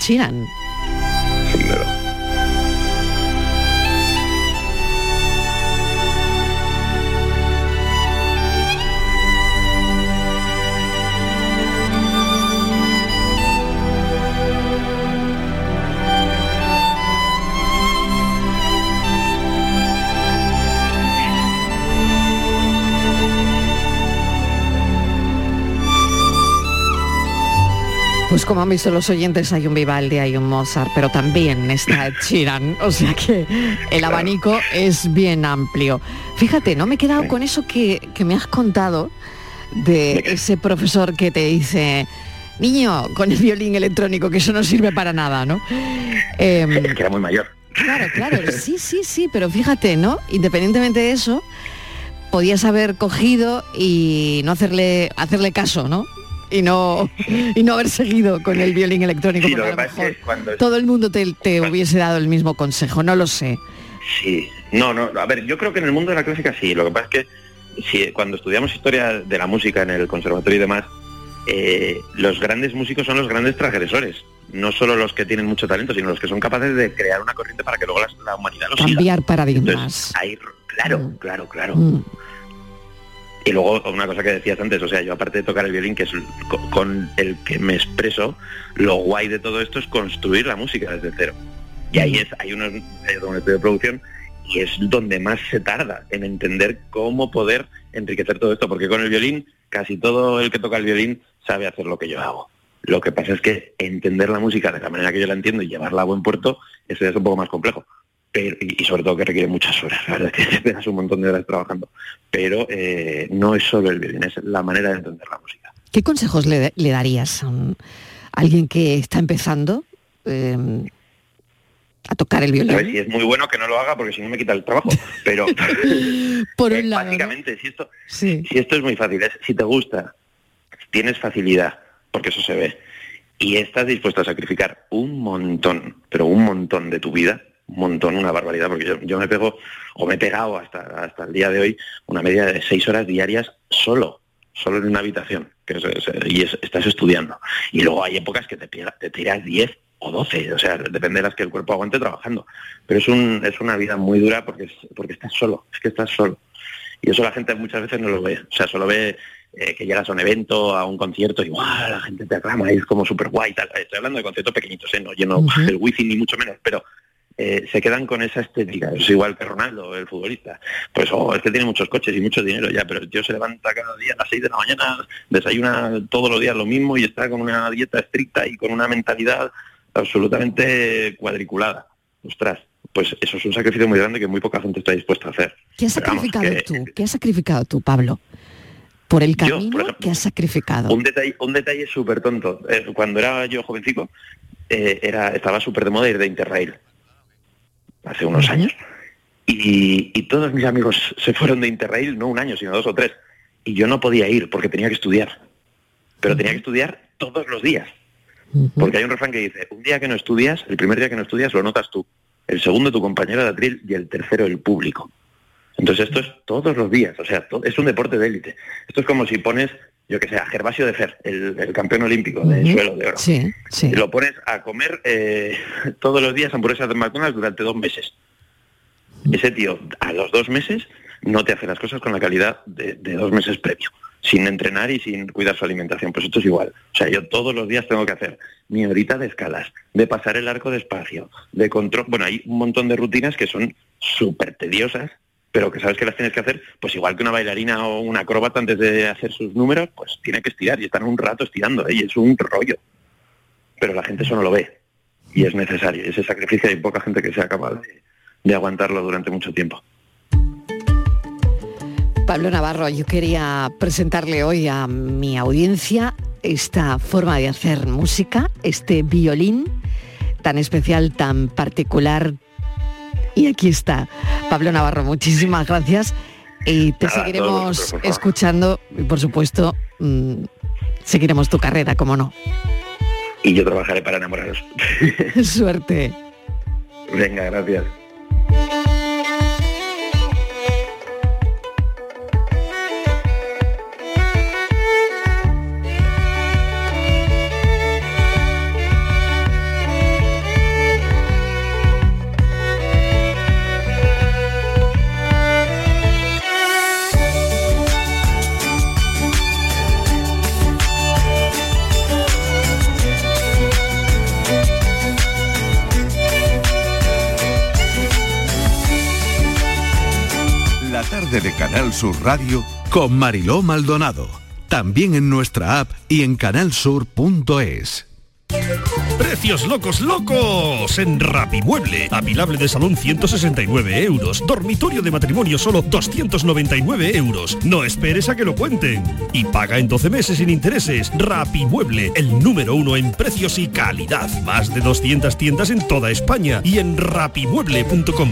Speaker 4: Pues como han visto los oyentes, hay un Vivaldi, hay un Mozart, pero también está Sheeran, o sea que el abanico es bien amplio. Fíjate, no me he quedado con eso que, que me has contado de ese profesor que te dice, niño, con el violín electrónico, que eso no sirve para nada, ¿no? Em,
Speaker 13: Es que era muy mayor.
Speaker 4: Claro, claro, sí, sí, sí, pero fíjate, ¿no? Independientemente de eso, podías haber cogido y no hacerle, hacerle caso, ¿no? Y no, y no haber seguido con el violín electrónico,
Speaker 13: Sí,
Speaker 4: porque
Speaker 13: lo
Speaker 4: a
Speaker 13: que
Speaker 4: lo
Speaker 13: pasa es
Speaker 4: mejor
Speaker 13: que cuando...
Speaker 4: todo el mundo te, te hubiese dado el mismo consejo, no lo sé.
Speaker 13: Sí, no, no, a ver, yo creo que en el mundo de la clásica sí, lo que pasa es que si, cuando estudiamos historia de la música en el conservatorio y demás, eh, los grandes músicos son los grandes transgresores, no solo los que tienen mucho talento, sino los que son capaces de crear una corriente para que luego la, humanidad lo siga.
Speaker 4: Cambiar paradigmas.
Speaker 13: Entonces, ahí, claro, claro, claro.
Speaker 4: Mm.
Speaker 13: Y luego una cosa que decías antes, o sea, yo aparte de tocar el violín, que es co- con el que me expreso, lo guay de todo esto es construir la música desde cero. Y ahí es, hay unos un estudio de producción y es donde más se tarda en entender cómo poder enriquecer todo esto, porque con el violín casi todo el que toca el violín sabe hacer lo que yo hago. Lo que pasa es que entender la música de la manera que yo la entiendo y llevarla a buen puerto, eso es un poco más complejo. Pero, y, y sobre todo que requiere muchas horas, la verdad es que te pegas un montón de horas trabajando. Pero eh, no es solo el violín, es la manera de entender la música.
Speaker 4: ¿Qué consejos le, le darías a, alguien que está empezando eh, a tocar el
Speaker 13: A ver, si
Speaker 4: violín?
Speaker 13: es muy bueno que no lo haga porque si no me quita el trabajo. Pero
Speaker 4: Por
Speaker 13: eh,
Speaker 4: un lado, ¿no?
Speaker 13: básicamente, si esto,
Speaker 4: Sí.
Speaker 13: si esto es muy fácil, es si te gusta, tienes facilidad, porque eso se ve, y estás dispuesto a sacrificar un montón, pero un montón de tu vida, un montón, una barbaridad, porque yo, yo me pego, o me he pegado hasta, hasta el día de hoy, una media de seis horas diarias solo, solo en una habitación, que es- es- y es- estás estudiando. Y luego hay épocas que te, te tiras 10 o 12, o sea, depende de las que el cuerpo aguante trabajando. Pero es, un, es una vida muy dura porque, es- porque estás solo, es que estás solo. Y eso la gente muchas veces no lo ve. O sea, solo ve eh, que llegas a un evento, a un concierto y ¡guau! la gente te aclama y es como súper guay. Tal. Estoy hablando de conciertos pequeñitos, ¿eh? no lleno el wifi ni mucho menos, pero eh, se quedan con esa estética. Es igual que Ronaldo, el futbolista. Pues oh, es que tiene muchos coches y mucho dinero ya, pero el tío se levanta cada día a las 6 de la mañana, desayuna todos los días lo mismo y está con una dieta estricta y con una mentalidad absolutamente cuadriculada. Ostras, pues eso es un sacrificio muy grande que muy poca gente está dispuesta a hacer.
Speaker 4: ¿Qué has
Speaker 13: Pero vamos,
Speaker 4: sacrificado
Speaker 13: que-
Speaker 4: tú? ¿Qué has sacrificado tú, Pablo? Por el
Speaker 13: Yo, por
Speaker 4: camino
Speaker 13: ejemplo,
Speaker 4: que has sacrificado.
Speaker 13: Un detalle, un detalle súper tonto. Eh, cuando era yo jovencico, eh, era, estaba súper de moda ir de Interrail. Hace unos años. Y, y todos mis amigos se fueron de Interrail, no un año, sino dos o tres. Y yo no podía ir porque tenía que estudiar. Pero tenía que estudiar todos los días. Porque hay un refrán que dice, un día que no estudias, el primer día que no estudias lo notas tú, el segundo tu compañero de atril y el tercero el público. Entonces esto es todos los días, o sea, es un deporte de élite. Esto es como si pones, yo que sé, a Gervasio de Fer, el, el campeón olímpico de suelo de oro.
Speaker 4: Sí, sí.
Speaker 13: Y lo pones a comer eh, todos los días hamburguesas de McDonald's durante dos meses. Ese tío, a los dos meses, no te hace las cosas con la calidad de, de dos meses previo, sin entrenar y sin cuidar su alimentación. Pues esto es igual. O sea, yo todos los días tengo que hacer mi horita de escalas, de pasar el arco despacio, de control. Bueno, hay un montón de rutinas que son súper tediosas, pero que sabes que las tienes que hacer, pues igual que una bailarina o una acróbata antes de hacer sus números, pues tiene que estirar y están un rato estirando, ¿eh? y es un rollo. Pero la gente eso no lo ve y es necesario. Ese sacrificio hay poca gente que sea capaz de, de aguantarlo durante mucho tiempo.
Speaker 4: Pablo Navarro, yo quería presentarle hoy a mi audiencia esta forma de hacer música, este violín tan especial, tan particular. Y aquí está. Pablo Navarro, muchísimas gracias. Y te
Speaker 13: Nada,
Speaker 4: seguiremos escuchando y por supuesto mm, seguiremos tu carrera, como no.
Speaker 13: Y yo trabajaré para enamoraros.
Speaker 4: Suerte.
Speaker 13: Venga, gracias.
Speaker 8: Canal Sur Radio con Mariló Maldonado. También en nuestra app y en canalsur.es.
Speaker 14: Precios locos, locos en Rapimueble. Apilable de salón 169 euros. Dormitorio de matrimonio solo 299 euros. No esperes a que lo cuenten. Y paga en 12 meses sin intereses. Rapimueble, el número uno en precios y calidad. Más de 200 tiendas en toda España y en rapimueble.com.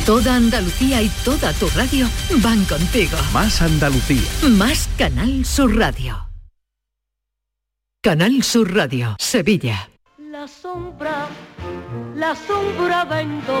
Speaker 10: Toda Andalucía y toda tu radio van contigo.
Speaker 8: Más Andalucía.
Speaker 10: Más Canal Sur Radio. Canal Sur Radio, Sevilla.
Speaker 15: La sombra, la sombra vendó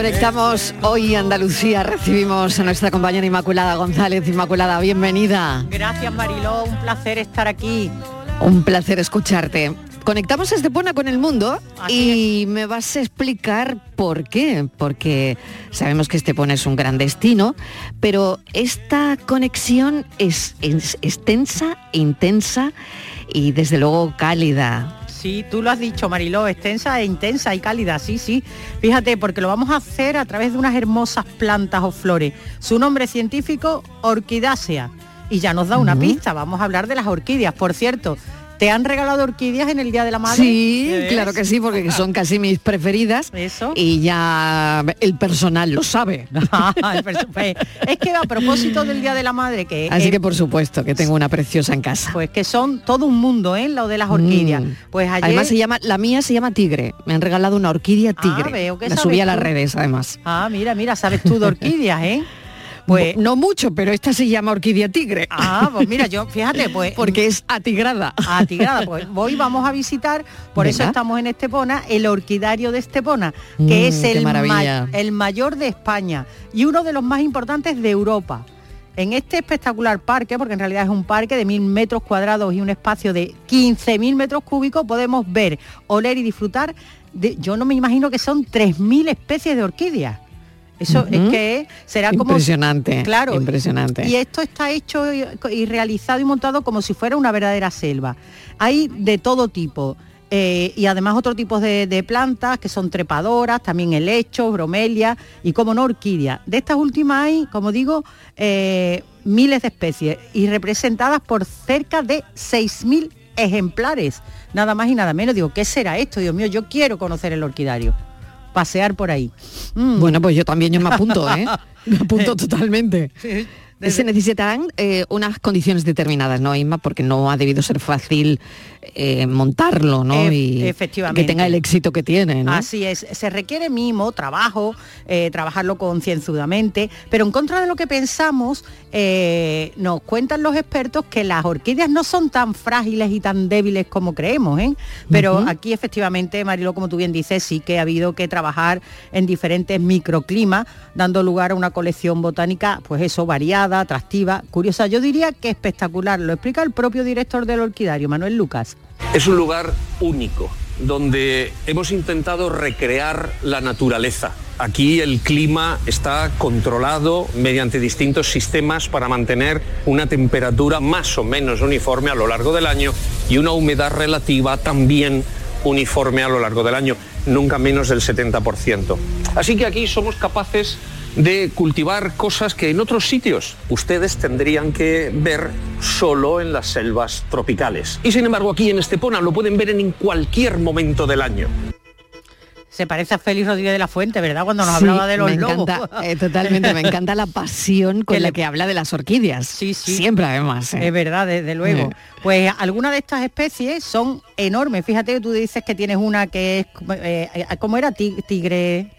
Speaker 4: Conectamos hoy Andalucía, recibimos a nuestra compañera Inmaculada González. Inmaculada, bienvenida.
Speaker 16: Gracias Mariló, un placer estar aquí.
Speaker 4: Un placer escucharte. Conectamos Estepona con el mundo y me vas a explicar por qué, porque sabemos que Estepona es un gran destino, pero esta conexión es, es extensa, intensa y desde luego cálida.
Speaker 16: Sí, tú lo has dicho, Mariló, extensa e intensa y cálida, sí, sí. Fíjate, porque lo vamos a hacer a través de unas hermosas plantas o flores. Su nombre científico, orquidácea. Y ya nos da una pista, vamos a hablar de las orquídeas. Por cierto, ¿te han regalado orquídeas en el Día de la Madre?
Speaker 4: Sí, claro que sí, porque son casi mis preferidas.
Speaker 16: Eso.
Speaker 4: Y ya el personal lo sabe.
Speaker 16: Ah, pues, es que a propósito del Día de la Madre, que
Speaker 4: Así que por supuesto que tengo una preciosa en casa.
Speaker 16: pues que son todo un mundo, ¿eh? Lo de las orquídeas.
Speaker 4: Mm.
Speaker 16: Pues ayer
Speaker 4: Además se llama, la mía se llama Tigre. Me han regalado una orquídea tigre.
Speaker 16: Ah, veo que
Speaker 4: la subí a las redes además.
Speaker 16: Ah, mira, mira, sabes tú de orquídeas, ¿eh? Pues
Speaker 4: no mucho, pero esta se llama orquídea tigre.
Speaker 16: Ah, pues mira, yo, fíjate, pues...
Speaker 4: Porque es atigrada.
Speaker 16: Atigrada, pues hoy vamos a visitar, por eso estamos en Estepona, el orquidario de Estepona, que
Speaker 4: Mm,
Speaker 16: es ma- el mayor de España y uno de los más importantes de Europa. En este espectacular parque, porque en realidad es un parque de mil metros cuadrados y un espacio de 15.000 metros cúbicos, podemos ver, oler y disfrutar de, yo no me imagino que son 3.000 especies de orquídeas. Eso es que será como...
Speaker 4: Impresionante.
Speaker 16: Claro.
Speaker 4: Impresionante.
Speaker 16: Y esto está hecho y, y realizado y montado como si fuera una verdadera selva. Hay de todo tipo. eh, y además otro tipo de, de plantas que son trepadoras, también helechos, bromelias y como no orquídeas. De estas últimas hay, como digo, eh, miles de especies y representadas por cerca de 6.000 ejemplares, nada más y nada menos. Digo, ¿qué será esto? Dios mío, yo quiero conocer el orquidario, pasear por ahí. Mm.
Speaker 4: Bueno, pues yo también yo me apunto, ¿eh? Me apunto totalmente. Se necesitarán eh, unas condiciones determinadas, ¿no, Inma? Porque no ha debido ser fácil eh, montarlo, ¿no? Y
Speaker 16: efectivamente.
Speaker 4: que tenga el éxito que tiene, ¿no?
Speaker 16: Así es, se requiere mimo, trabajo, eh, trabajarlo concienzudamente, pero en contra de lo que pensamos, eh, nos cuentan los expertos que las orquídeas no son tan frágiles y tan débiles como creemos, ¿eh? Pero aquí efectivamente, Marilo, como tú bien dices, sí que ha habido que trabajar en diferentes microclimas, dando lugar a una colección botánica, pues eso, variada, atractiva, curiosa. Yo diría que espectacular. Lo explica el propio director del orquidario, Manuel Lucas.
Speaker 17: Es un lugar único, donde hemos intentado recrear la naturaleza. Aquí el clima está controlado mediante distintos sistemas para mantener una temperatura más o menos uniforme a lo largo del año y una humedad relativa también uniforme a lo largo del año, nunca menos del 70%. Así que aquí somos capaces de cultivar cosas que en otros sitios ustedes tendrían que ver solo en las selvas tropicales. Y sin embargo aquí en Estepona lo pueden ver en cualquier momento del año.
Speaker 16: Se parece a Félix Rodríguez de la Fuente, ¿verdad? Cuando nos
Speaker 4: Sí,
Speaker 16: hablaba de los
Speaker 4: me
Speaker 16: lobos.
Speaker 4: encanta, eh, totalmente, me encanta la pasión con
Speaker 16: Que
Speaker 4: la
Speaker 16: le-
Speaker 4: que habla de las orquídeas. Sí, sí. Siempre además. ¿eh?
Speaker 16: Es verdad, desde luego. Pues algunas de estas especies son enormes. Fíjate que tú dices que tienes una que es, eh, eh, ¿cómo era? Ti- Tigre...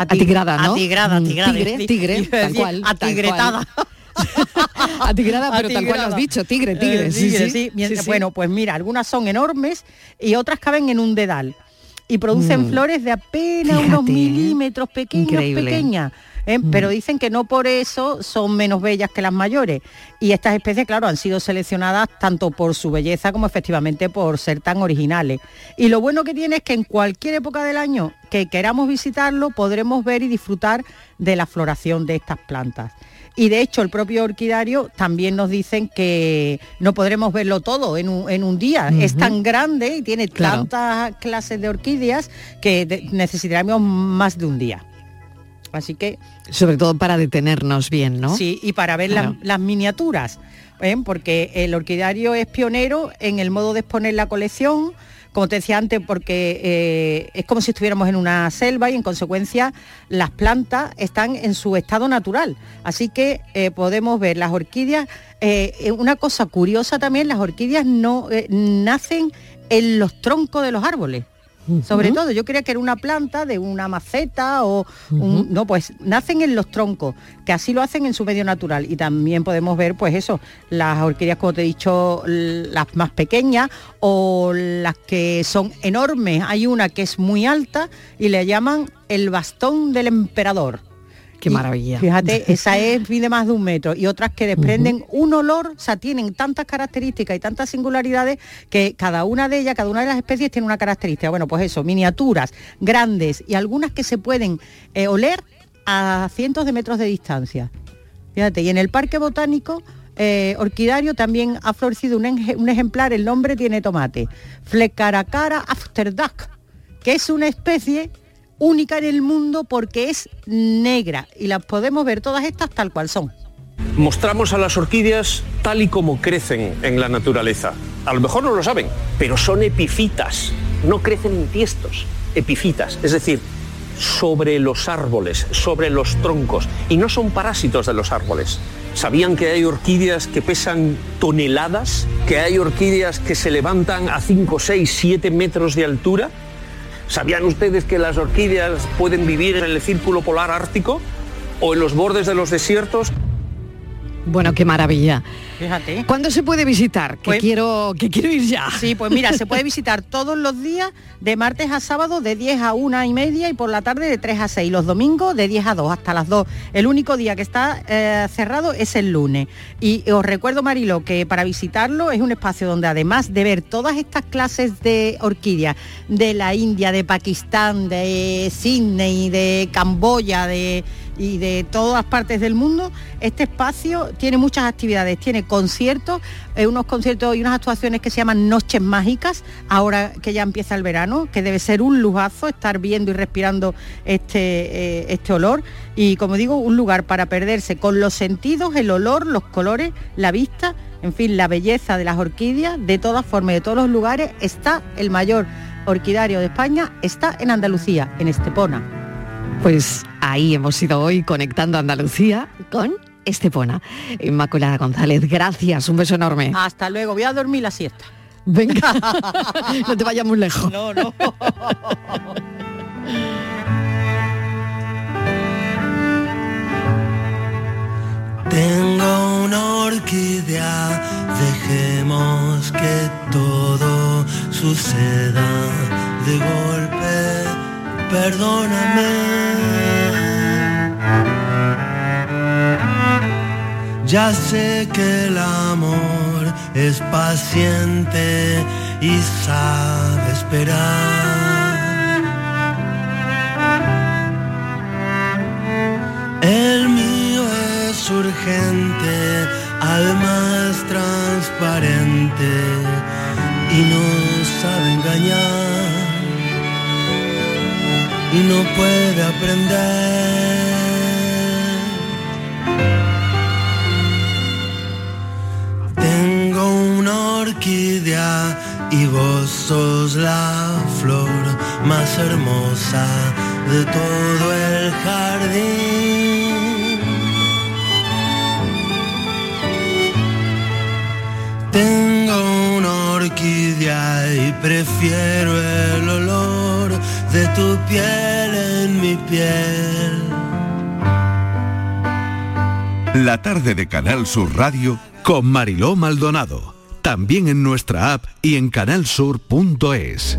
Speaker 16: ati-
Speaker 4: Atigrada, ¿no?
Speaker 16: Atigrada,
Speaker 4: Mm,
Speaker 16: atigrada.
Speaker 4: tigre,
Speaker 16: a
Speaker 4: tigre, tal cual, tal
Speaker 16: Atigretada.
Speaker 4: Atigrada, pero tal cual lo has dicho, tigre, tigre.
Speaker 16: Eh,
Speaker 4: sí,
Speaker 16: tigre,
Speaker 4: sí.
Speaker 16: sí. Mientras-
Speaker 4: Sí, sí.
Speaker 16: Bueno, pues mira, algunas son enormes y otras caben en un dedal. Y producen
Speaker 4: Mm.
Speaker 16: flores de apenas unos
Speaker 4: Fíjate, ¿eh?
Speaker 16: milímetros pequeños,
Speaker 4: Increíble.
Speaker 16: pequeñas. ¿Eh?
Speaker 4: Mm.
Speaker 16: Pero dicen que no por eso son menos bellas que las mayores. Y estas especies, claro, han sido seleccionadas tanto por su belleza como efectivamente por ser tan originales. Y lo bueno que tiene es que en cualquier época del año que queramos visitarlo, podremos ver y disfrutar de la floración de estas plantas. Y de hecho el propio orquidario también nos dicen que no podremos verlo todo en un, en un día. Es tan grande y tiene
Speaker 4: Claro.
Speaker 16: tantas clases de orquídeas que necesitaremos más de un día. Así que
Speaker 4: Sobre todo para detenernos bien, ¿no?
Speaker 16: Sí, y para ver las-
Speaker 4: Claro.
Speaker 16: las, miniaturas, ¿eh? porque el orquidario es pionero en el modo de exponer la colección, como te decía antes, porque eh, es como si estuviéramos en una selva y en consecuencia las plantas están en su estado natural. Así que eh, podemos ver las orquídeas. eh, una cosa curiosa también, las orquídeas no nacen en los troncos de los árboles. Sobre todo, yo creía que era una planta de una maceta o un- no, pues nacen en los troncos, que así lo hacen en su medio natural. Y también podemos ver, pues eso, las orquídeas, como te he dicho, las más pequeñas o las que son enormes. Hay una que es muy alta y le llaman el bastón del emperador.
Speaker 4: Qué maravilla.
Speaker 16: Fíjate, esa es mide más de un metro y otras que desprenden un olor, o sea, tienen tantas características y tantas singularidades que cada una de ellas, cada una de las especies tiene una característica. Bueno, pues eso, miniaturas, grandes y algunas que se pueden eh, oler a cientos de metros de distancia. Fíjate, y en el Parque Botánico eh, Orquidario también ha florecido un, un ejemplar, el nombre tiene tomate, Flecaracara afterduck, que es una especie única en el mundo porque es negra y las podemos ver todas estas tal cual son.
Speaker 17: Mostramos a las orquídeas tal y como crecen en la naturaleza. A lo mejor no lo saben, pero son epifitas. No crecen en tiestos, epifitas. Es decir, sobre los árboles, sobre los troncos. Y no son parásitos de los árboles. ¿Sabían que hay orquídeas que pesan toneladas? ¿Que hay orquídeas que se levantan a 5, 6, 7 metros de altura? ¿Sabían ustedes que las orquídeas pueden vivir en el círculo polar ártico o en los bordes de los desiertos?
Speaker 4: Bueno, qué maravilla.
Speaker 16: Fíjate.
Speaker 4: ¿Cuándo se puede visitar? Que
Speaker 16: Pues-
Speaker 4: quiero que quiero ir ya.
Speaker 16: Sí, pues mira, se puede visitar todos los días de martes a sábado de 10 a 1 y media y por la tarde de 3 a 6. Los domingos de 10 a 2 hasta las 2. El único día que está eh, cerrado es el lunes. Y os recuerdo, Marilo, que para visitarlo es un espacio donde además de ver todas estas clases de orquídeas de la India, de Pakistán, de Sydney, de Camboya, de y de todas partes del mundo, este espacio tiene muchas actividades, tiene conciertos, eh, unos conciertos y unas actuaciones que se llaman Noches Mágicas, ahora que ya empieza el verano, que debe ser un lujazo estar viendo y respirando este, eh, este olor y como digo, un lugar para perderse con los sentidos, el olor, los colores, la vista, en fin, la belleza de las orquídeas, de todas formas, de todos los lugares, está el mayor orquidario de España, está en Andalucía, en Estepona.
Speaker 4: Pues ahí hemos ido hoy conectando Andalucía con Estepona. Inmaculada González, gracias, un beso enorme.
Speaker 16: Hasta luego, voy a dormir la siesta.
Speaker 4: Venga, no te vayas muy lejos.
Speaker 16: No, no.
Speaker 12: Tengo una orquídea, dejemos que todo suceda de golpe, perdóname. Ya sé que el amor es paciente y sabe esperar. El mío es urgente, alma es transparente y no sabe engañar y no puede aprender. Tengo una orquídea y vos sos la flor más hermosa de todo el jardín. Tengo una orquídea y prefiero el olor de tu piel en mi piel.
Speaker 8: La tarde de Canal Sur Radio con Mariló Maldonado. También en nuestra app y en canalsur.es.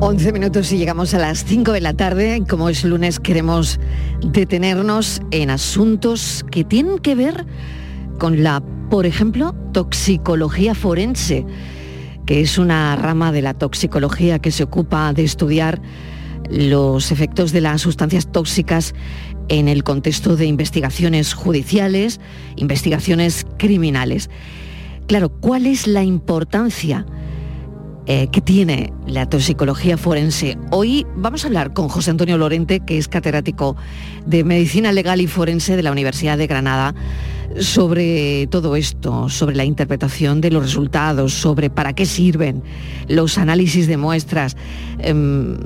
Speaker 4: 11 minutos y llegamos a las 5 de la tarde. Como es lunes, queremos detenernos en asuntos que tienen que ver con la, por ejemplo, toxicología forense. que es una rama de la toxicología que se ocupa de estudiar los efectos de las sustancias tóxicas en el contexto de investigaciones judiciales, investigaciones criminales. Claro, ¿cuál es la importancia eh, que tiene la toxicología forense? Hoy vamos a hablar con José Antonio Lorente, que es catedrático de Medicina Legal y Forense de la Universidad de Granada, sobre todo esto, sobre la interpretación de los resultados, sobre para qué sirven los análisis de muestras, em,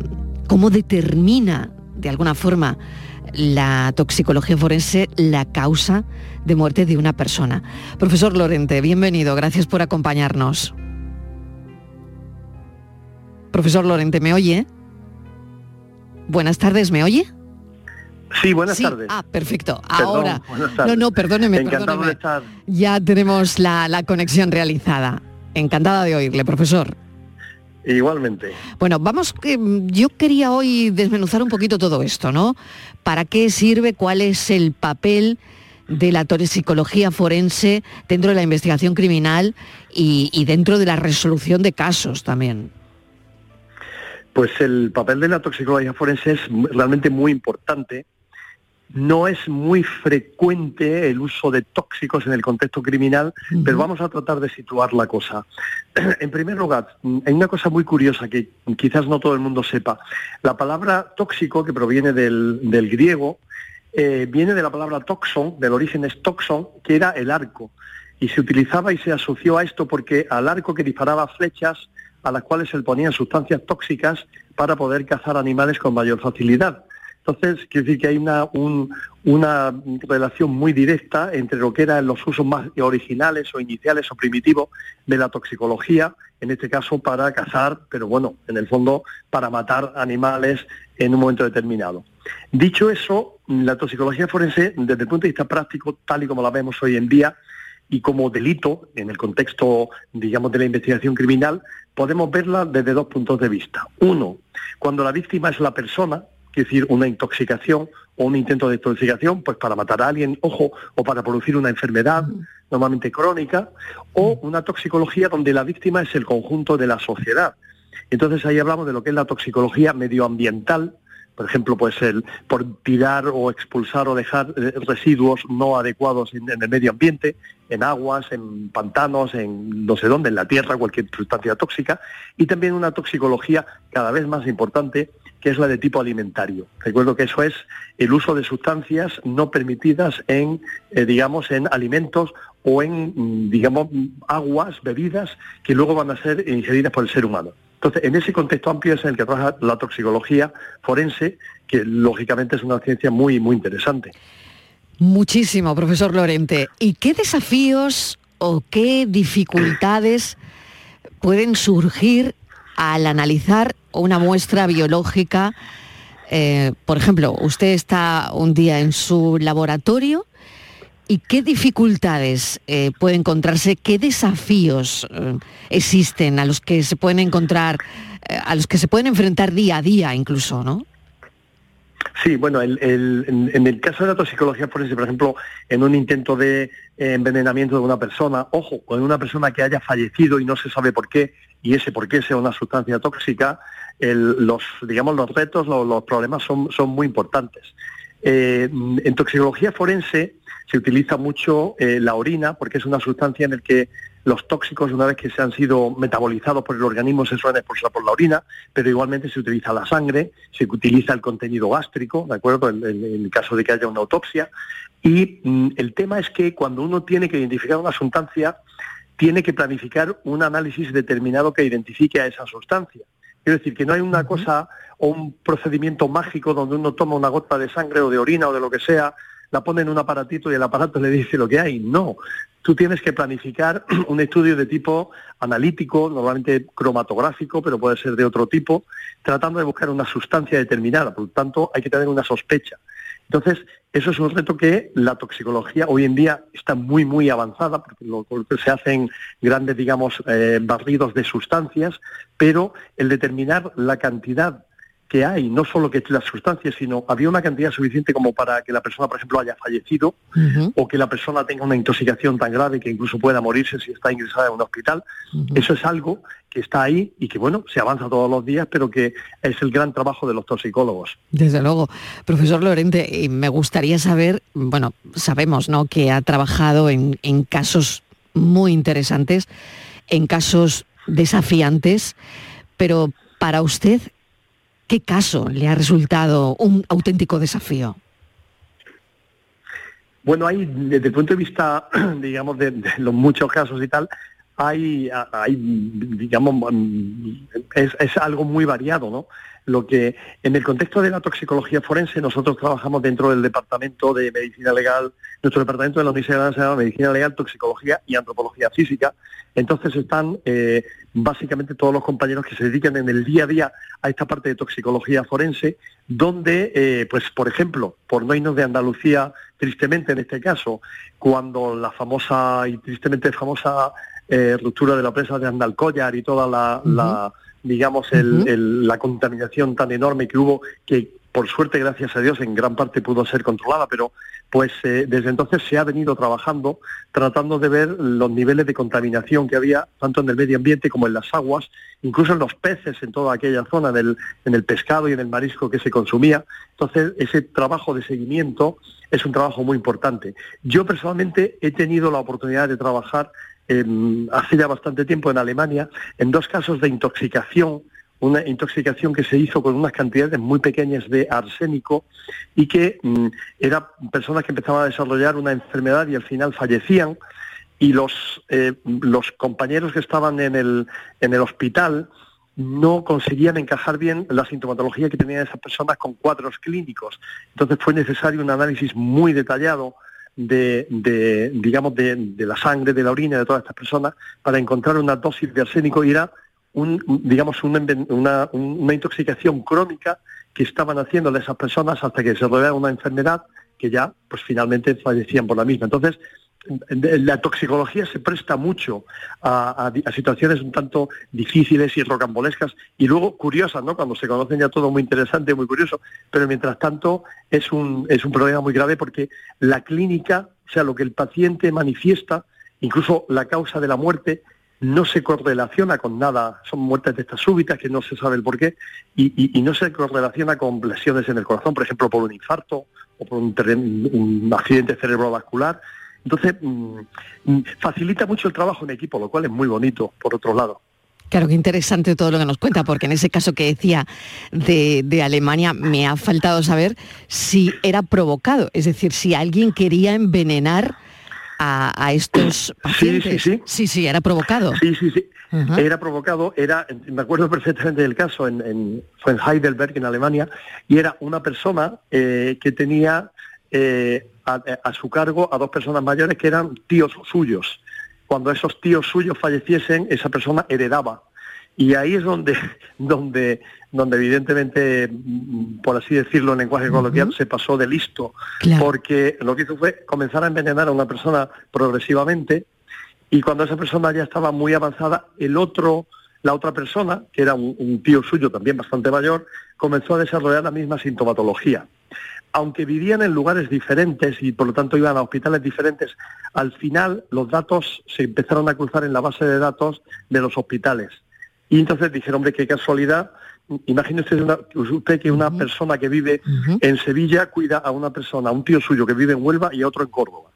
Speaker 4: cómo determina de alguna forma la toxicología forense la causa de muerte de una persona. Profesor Lorente, bienvenido, gracias por acompañarnos. Profesor Lorente, ¿me oye? Buenas tardes, ¿me oye?
Speaker 18: Sí, buenas tardes.
Speaker 4: Ah, perfecto. Ahora. No, no, perdóneme,
Speaker 18: Encantado
Speaker 4: perdóneme.
Speaker 18: de estar.
Speaker 4: Ya tenemos la, la conexión realizada. Encantada de oírle, profesor.
Speaker 18: Igualmente.
Speaker 4: Bueno, vamos, mm, yo quería hoy desmenuzar un poquito todo esto, ¿no? ¿Para qué sirve? ¿Cuál es el papel de la toxicología forense dentro de la investigación criminal y, y dentro de la resolución de casos también?
Speaker 18: Pues el papel de la toxicología forense es realmente muy importante. No es muy frecuente el uso de tóxicos en el contexto criminal, pero vamos a tratar de situar la cosa. En primer lugar, hay una cosa muy curiosa que quizás no todo el mundo sepa. La palabra tóxico, que proviene del, del griego, eh, viene de la palabra toxon, del origen es toxon, que era el arco. Y se utilizaba y se asoció a esto porque al arco que disparaba flechas a las cuales se le ponían sustancias tóxicas para poder cazar animales con mayor facilidad. Entonces, quiere decir que hay una, un- una relación muy directa entre lo que eran los usos más originales o iniciales o primitivos de la toxicología, en este caso para cazar, pero bueno, en el fondo para matar animales en un momento determinado. Dicho eso, la toxicología forense, desde el punto de vista práctico, tal y como la vemos hoy en día, y como delito en el contexto, digamos, de la investigación criminal, podemos verla desde dos puntos de vista. Uno, cuando la víctima es la persona, es decir, una intoxicación o un intento de intoxicación, pues para matar a alguien, ojo, o para producir una enfermedad normalmente crónica, o una toxicología donde la víctima es el conjunto de la sociedad. Entonces ahí hablamos de lo que es la toxicología medioambiental, por ejemplo, pues el por tirar o expulsar o dejar eh, residuos no adecuados en, en el medio ambiente, en aguas, en pantanos, en no sé dónde, en la tierra, cualquier sustancia tóxica, y también una toxicología cada vez más importante, que es la de tipo alimentario. Recuerdo que eso es el uso de sustancias no permitidas en, eh, digamos, en alimentos o en, mm, digamos, aguas, bebidas, que luego van a ser ingeridas por el ser humano. Entonces, en ese contexto amplio es en el que trabaja la toxicología forense, que lógicamente es una ciencia muy, muy interesante.
Speaker 4: Muchísimo, profesor Lorente. ¿Y qué desafíos o qué dificultades pueden surgir al analizar una muestra biológica? Eh, por ejemplo, usted está un día en su laboratorio y qué dificultades eh, puede encontrarse, qué desafíos eh, existen a los que se pueden encontrar, a los que se pueden enfrentar día a día incluso, ¿no?
Speaker 18: Sí, bueno, el- el- en, en el caso de la toxicología por ejemplo, en un intento de envenenamiento de una persona, ojo, o en una persona que haya fallecido y no se sabe por qué, y ese por qué sea una sustancia tóxica, el- los, digamos, los retos, los, problemas son, son muy importantes. Eh, en toxicología forense se utiliza mucho eh, la orina porque es una sustancia en la que los tóxicos, una vez que se han sido metabolizados por el organismo, se suelen expulsar por la orina, pero igualmente se utiliza la sangre, se utiliza el contenido gástrico, ¿de acuerdo? En el caso de que haya una autopsia. Y mm, el tema es que cuando uno tiene que identificar una sustancia, tiene que planificar un análisis determinado que identifique a esa sustancia. Quiero decir que no hay una cosa o un procedimiento mágico donde uno toma una gota de sangre o de orina o de lo que sea, la pone en un aparatito y el aparato le dice lo que hay. No. Tú tienes que planificar un estudio de tipo analítico, normalmente cromatográfico, pero puede ser de otro tipo, tratando de buscar una sustancia determinada. Por lo tanto, hay que tener una sospecha. Entonces, eso es un reto que la toxicología hoy en día está muy, muy avanzada, porque se hacen grandes, digamos, eh, barridos de sustancias, pero el determinar la cantidad que hay, no solo que las sustancias, sino había una cantidad suficiente como para que la persona, por ejemplo, haya fallecido o que la persona tenga una intoxicación tan grave que incluso pueda morirse si está ingresada en un hospital. Eso es algo que está ahí y que, bueno, se avanza todos los días, pero que es el gran trabajo de los toxicólogos.
Speaker 4: Desde luego. Profesor Lorente, me gustaría saber, bueno, sabemos ¿no? que ha trabajado en, en casos muy interesantes, en casos desafiantes, pero para usted, ¿qué caso le ha resultado un auténtico desafío?
Speaker 18: Bueno, hay, desde el punto de vista, digamos, de, los muchos casos y tal, hay, hay digamos, mm, es, es algo muy variado, ¿no? Lo que en el contexto de la toxicología forense nosotros trabajamos dentro del departamento de medicina legal, nuestro departamento de la Universidad Nacional de Medicina Legal, Toxicología y Antropología Física. Entonces están eh, básicamente todos los compañeros que se dedican en el día a día a esta parte de toxicología forense, donde, eh, pues por ejemplo, por no irnos de Andalucía, tristemente en este caso, cuando la famosa y tristemente famosa eh, ruptura de la presa de Andalcollar y toda la, la digamos, el- el- la contaminación tan enorme que hubo, que por suerte, gracias a Dios, en gran parte pudo ser controlada, pero pues eh, desde entonces se ha venido trabajando tratando de ver los niveles de contaminación que había tanto en el medio ambiente como en las aguas, incluso en los peces en toda aquella zona, del, en el pescado y en el marisco que se consumía. Entonces, ese trabajo de seguimiento es un trabajo muy importante. Yo personalmente he tenido la oportunidad de trabajar hace ya bastante tiempo en Alemania en dos casos de intoxicación una intoxicación que se hizo con unas cantidades muy pequeñas de arsénico y que mm, eran personas que empezaban a desarrollar una enfermedad y al final fallecían y los, eh, los compañeros que estaban en el, en el hospital no conseguían encajar bien la sintomatología que tenían esas personas con cuadros clínicos. Entonces fue necesario un análisis muy detallado de, de, digamos, de, de la sangre, de la orina de todas estas personas para encontrar una dosis de arsénico y era un, digamos, una, una- un- una intoxicación crónica que estaban haciéndole a esas personas hasta que se desarrollaba una enfermedad que ya, pues finalmente fallecían por la misma. Entonces, de- la toxicología se presta mucho a, a a situaciones un tanto difíciles y rocambolescas y luego curiosas, ¿no? Cuando se conocen ya todo muy interesante, muy curioso, pero mientras tanto es un, es un problema muy grave porque la clínica, o sea, lo que el paciente manifiesta, incluso la causa de la muerte, no se correlaciona con nada, son muertes de estas súbitas que no se sabe el porqué, y, y- y no se correlaciona con lesiones en el corazón, por ejemplo, por un infarto o por un, un accidente cerebrovascular. Entonces, mm, mm, facilita mucho el trabajo en equipo, lo cual es muy bonito, por otro lado.
Speaker 4: Claro, qué interesante todo lo que nos cuenta, porque en ese caso que decía de, de Alemania me ha faltado saber si era provocado, es decir, si alguien quería envenenar a, a estos pacientes.
Speaker 18: sí.
Speaker 4: sí, sí, era provocado.
Speaker 18: Sí, sí, sí. Era provocado, era, me acuerdo perfectamente del caso, en, en- fue en Heidelberg, en Alemania, y era una persona eh, que tenía eh, a, a su cargo a dos personas mayores que eran tíos suyos. Cuando esos tíos suyos falleciesen, esa persona heredaba. Y ahí es donde, donde, donde evidentemente, mm, por así decirlo en lenguaje coloquial, se pasó de listo. Porque lo que hizo fue comenzar a envenenar a una persona progresivamente y cuando esa persona ya estaba muy avanzada, el otro, la otra persona, que era un, un tío suyo también bastante mayor, comenzó a desarrollar la misma sintomatología. Aunque vivían en lugares diferentes y por lo tanto iban a hospitales diferentes, al final los datos se empezaron a cruzar en la base de datos de los hospitales. Y entonces dijeron, hombre, qué casualidad, imagínese una- usted que una persona que vive en Sevilla cuida a una persona, a un tío suyo que vive en Huelva y a otro en Córdoba.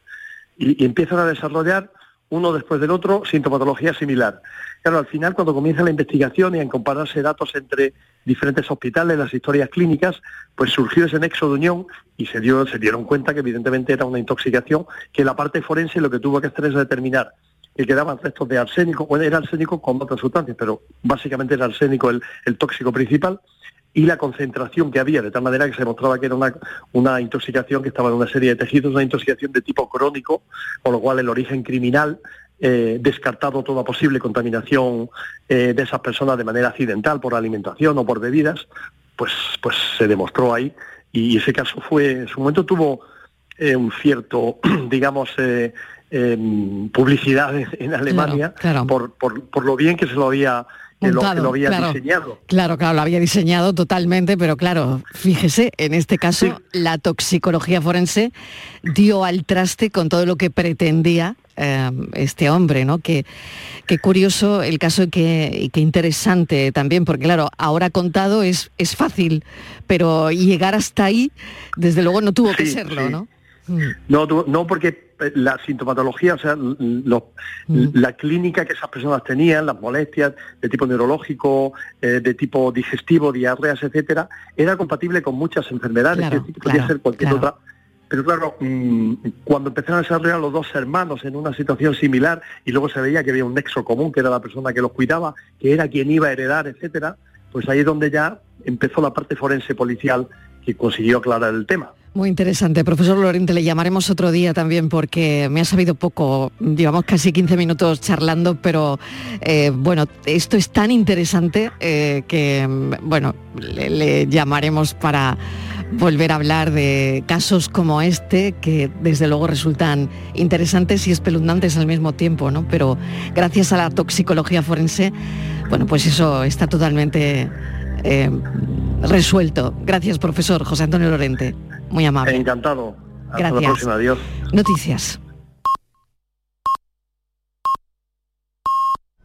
Speaker 18: Y, y empiezan a desarrollar uno después del otro sintomatología similar. Claro, al final cuando comienza la investigación y en compararse datos entre diferentes hospitales, las historias clínicas, pues surgió ese nexo de unión y se, dio, se dieron cuenta que evidentemente era una intoxicación, que la parte forense lo que tuvo que hacer es determinar que quedaban restos de arsénico, bueno, era arsénico con otras sustancias, pero básicamente era arsénico el, el tóxico principal, y la concentración que había, de tal manera que se mostraba que era una, una intoxicación que estaba en una serie de tejidos, una intoxicación de tipo crónico, con lo cual el origen criminal, eh, descartado toda posible contaminación eh, de esas personas de manera accidental por alimentación o por bebidas, pues, pues se demostró ahí. Y ese caso fue, en su momento tuvo eh, un cierto, digamos, eh, em, publicidad en, en Alemania
Speaker 4: claro.
Speaker 18: Por, por, por lo bien que se lo había que lo, que
Speaker 4: Montado,
Speaker 18: lo había
Speaker 4: claro.
Speaker 18: diseñado.
Speaker 4: Claro, claro, lo había diseñado totalmente, pero claro, fíjese, en este caso la toxicología forense dio al traste con todo lo que pretendía eh, este hombre, ¿no? Que, qué curioso el caso y qué, y qué interesante también, porque claro, ahora contado es, es fácil, pero llegar hasta ahí, desde luego no tuvo que serlo,
Speaker 18: sí.
Speaker 4: ¿no?
Speaker 18: No, no porque la sintomatología, o sea, lo- la clínica que esas personas tenían, las molestias de tipo neurológico, eh, de tipo digestivo, diarreas, etcétera, era compatible con muchas enfermedades,
Speaker 4: Claro,
Speaker 18: decir, podía
Speaker 4: claro,
Speaker 18: ser cualquier
Speaker 4: claro.
Speaker 18: otra. Pero claro, mm, cuando empezaron a desarrollar los dos hermanos en una situación similar y luego se veía que había un nexo común, que era la persona que los cuidaba, que era quien iba a heredar, etcétera, pues ahí es donde ya empezó la parte forense policial que consiguió aclarar el tema.
Speaker 4: Muy interesante. Profesor Lorente, le llamaremos otro día también porque me ha sabido poco. Llevamos casi 15 minutos charlando, pero eh, bueno, esto es tan interesante eh, que, bueno, le, le llamaremos para volver a hablar de casos como este que desde luego resultan interesantes y espeluznantes al mismo tiempo, ¿no? Pero gracias a la toxicología forense, bueno, pues eso está totalmente eh, resuelto. Gracias, profesor José Antonio Lorente. Muy amable.
Speaker 18: Encantado. Hasta
Speaker 4: Gracias.
Speaker 18: la próxima. Adiós.
Speaker 4: Noticias.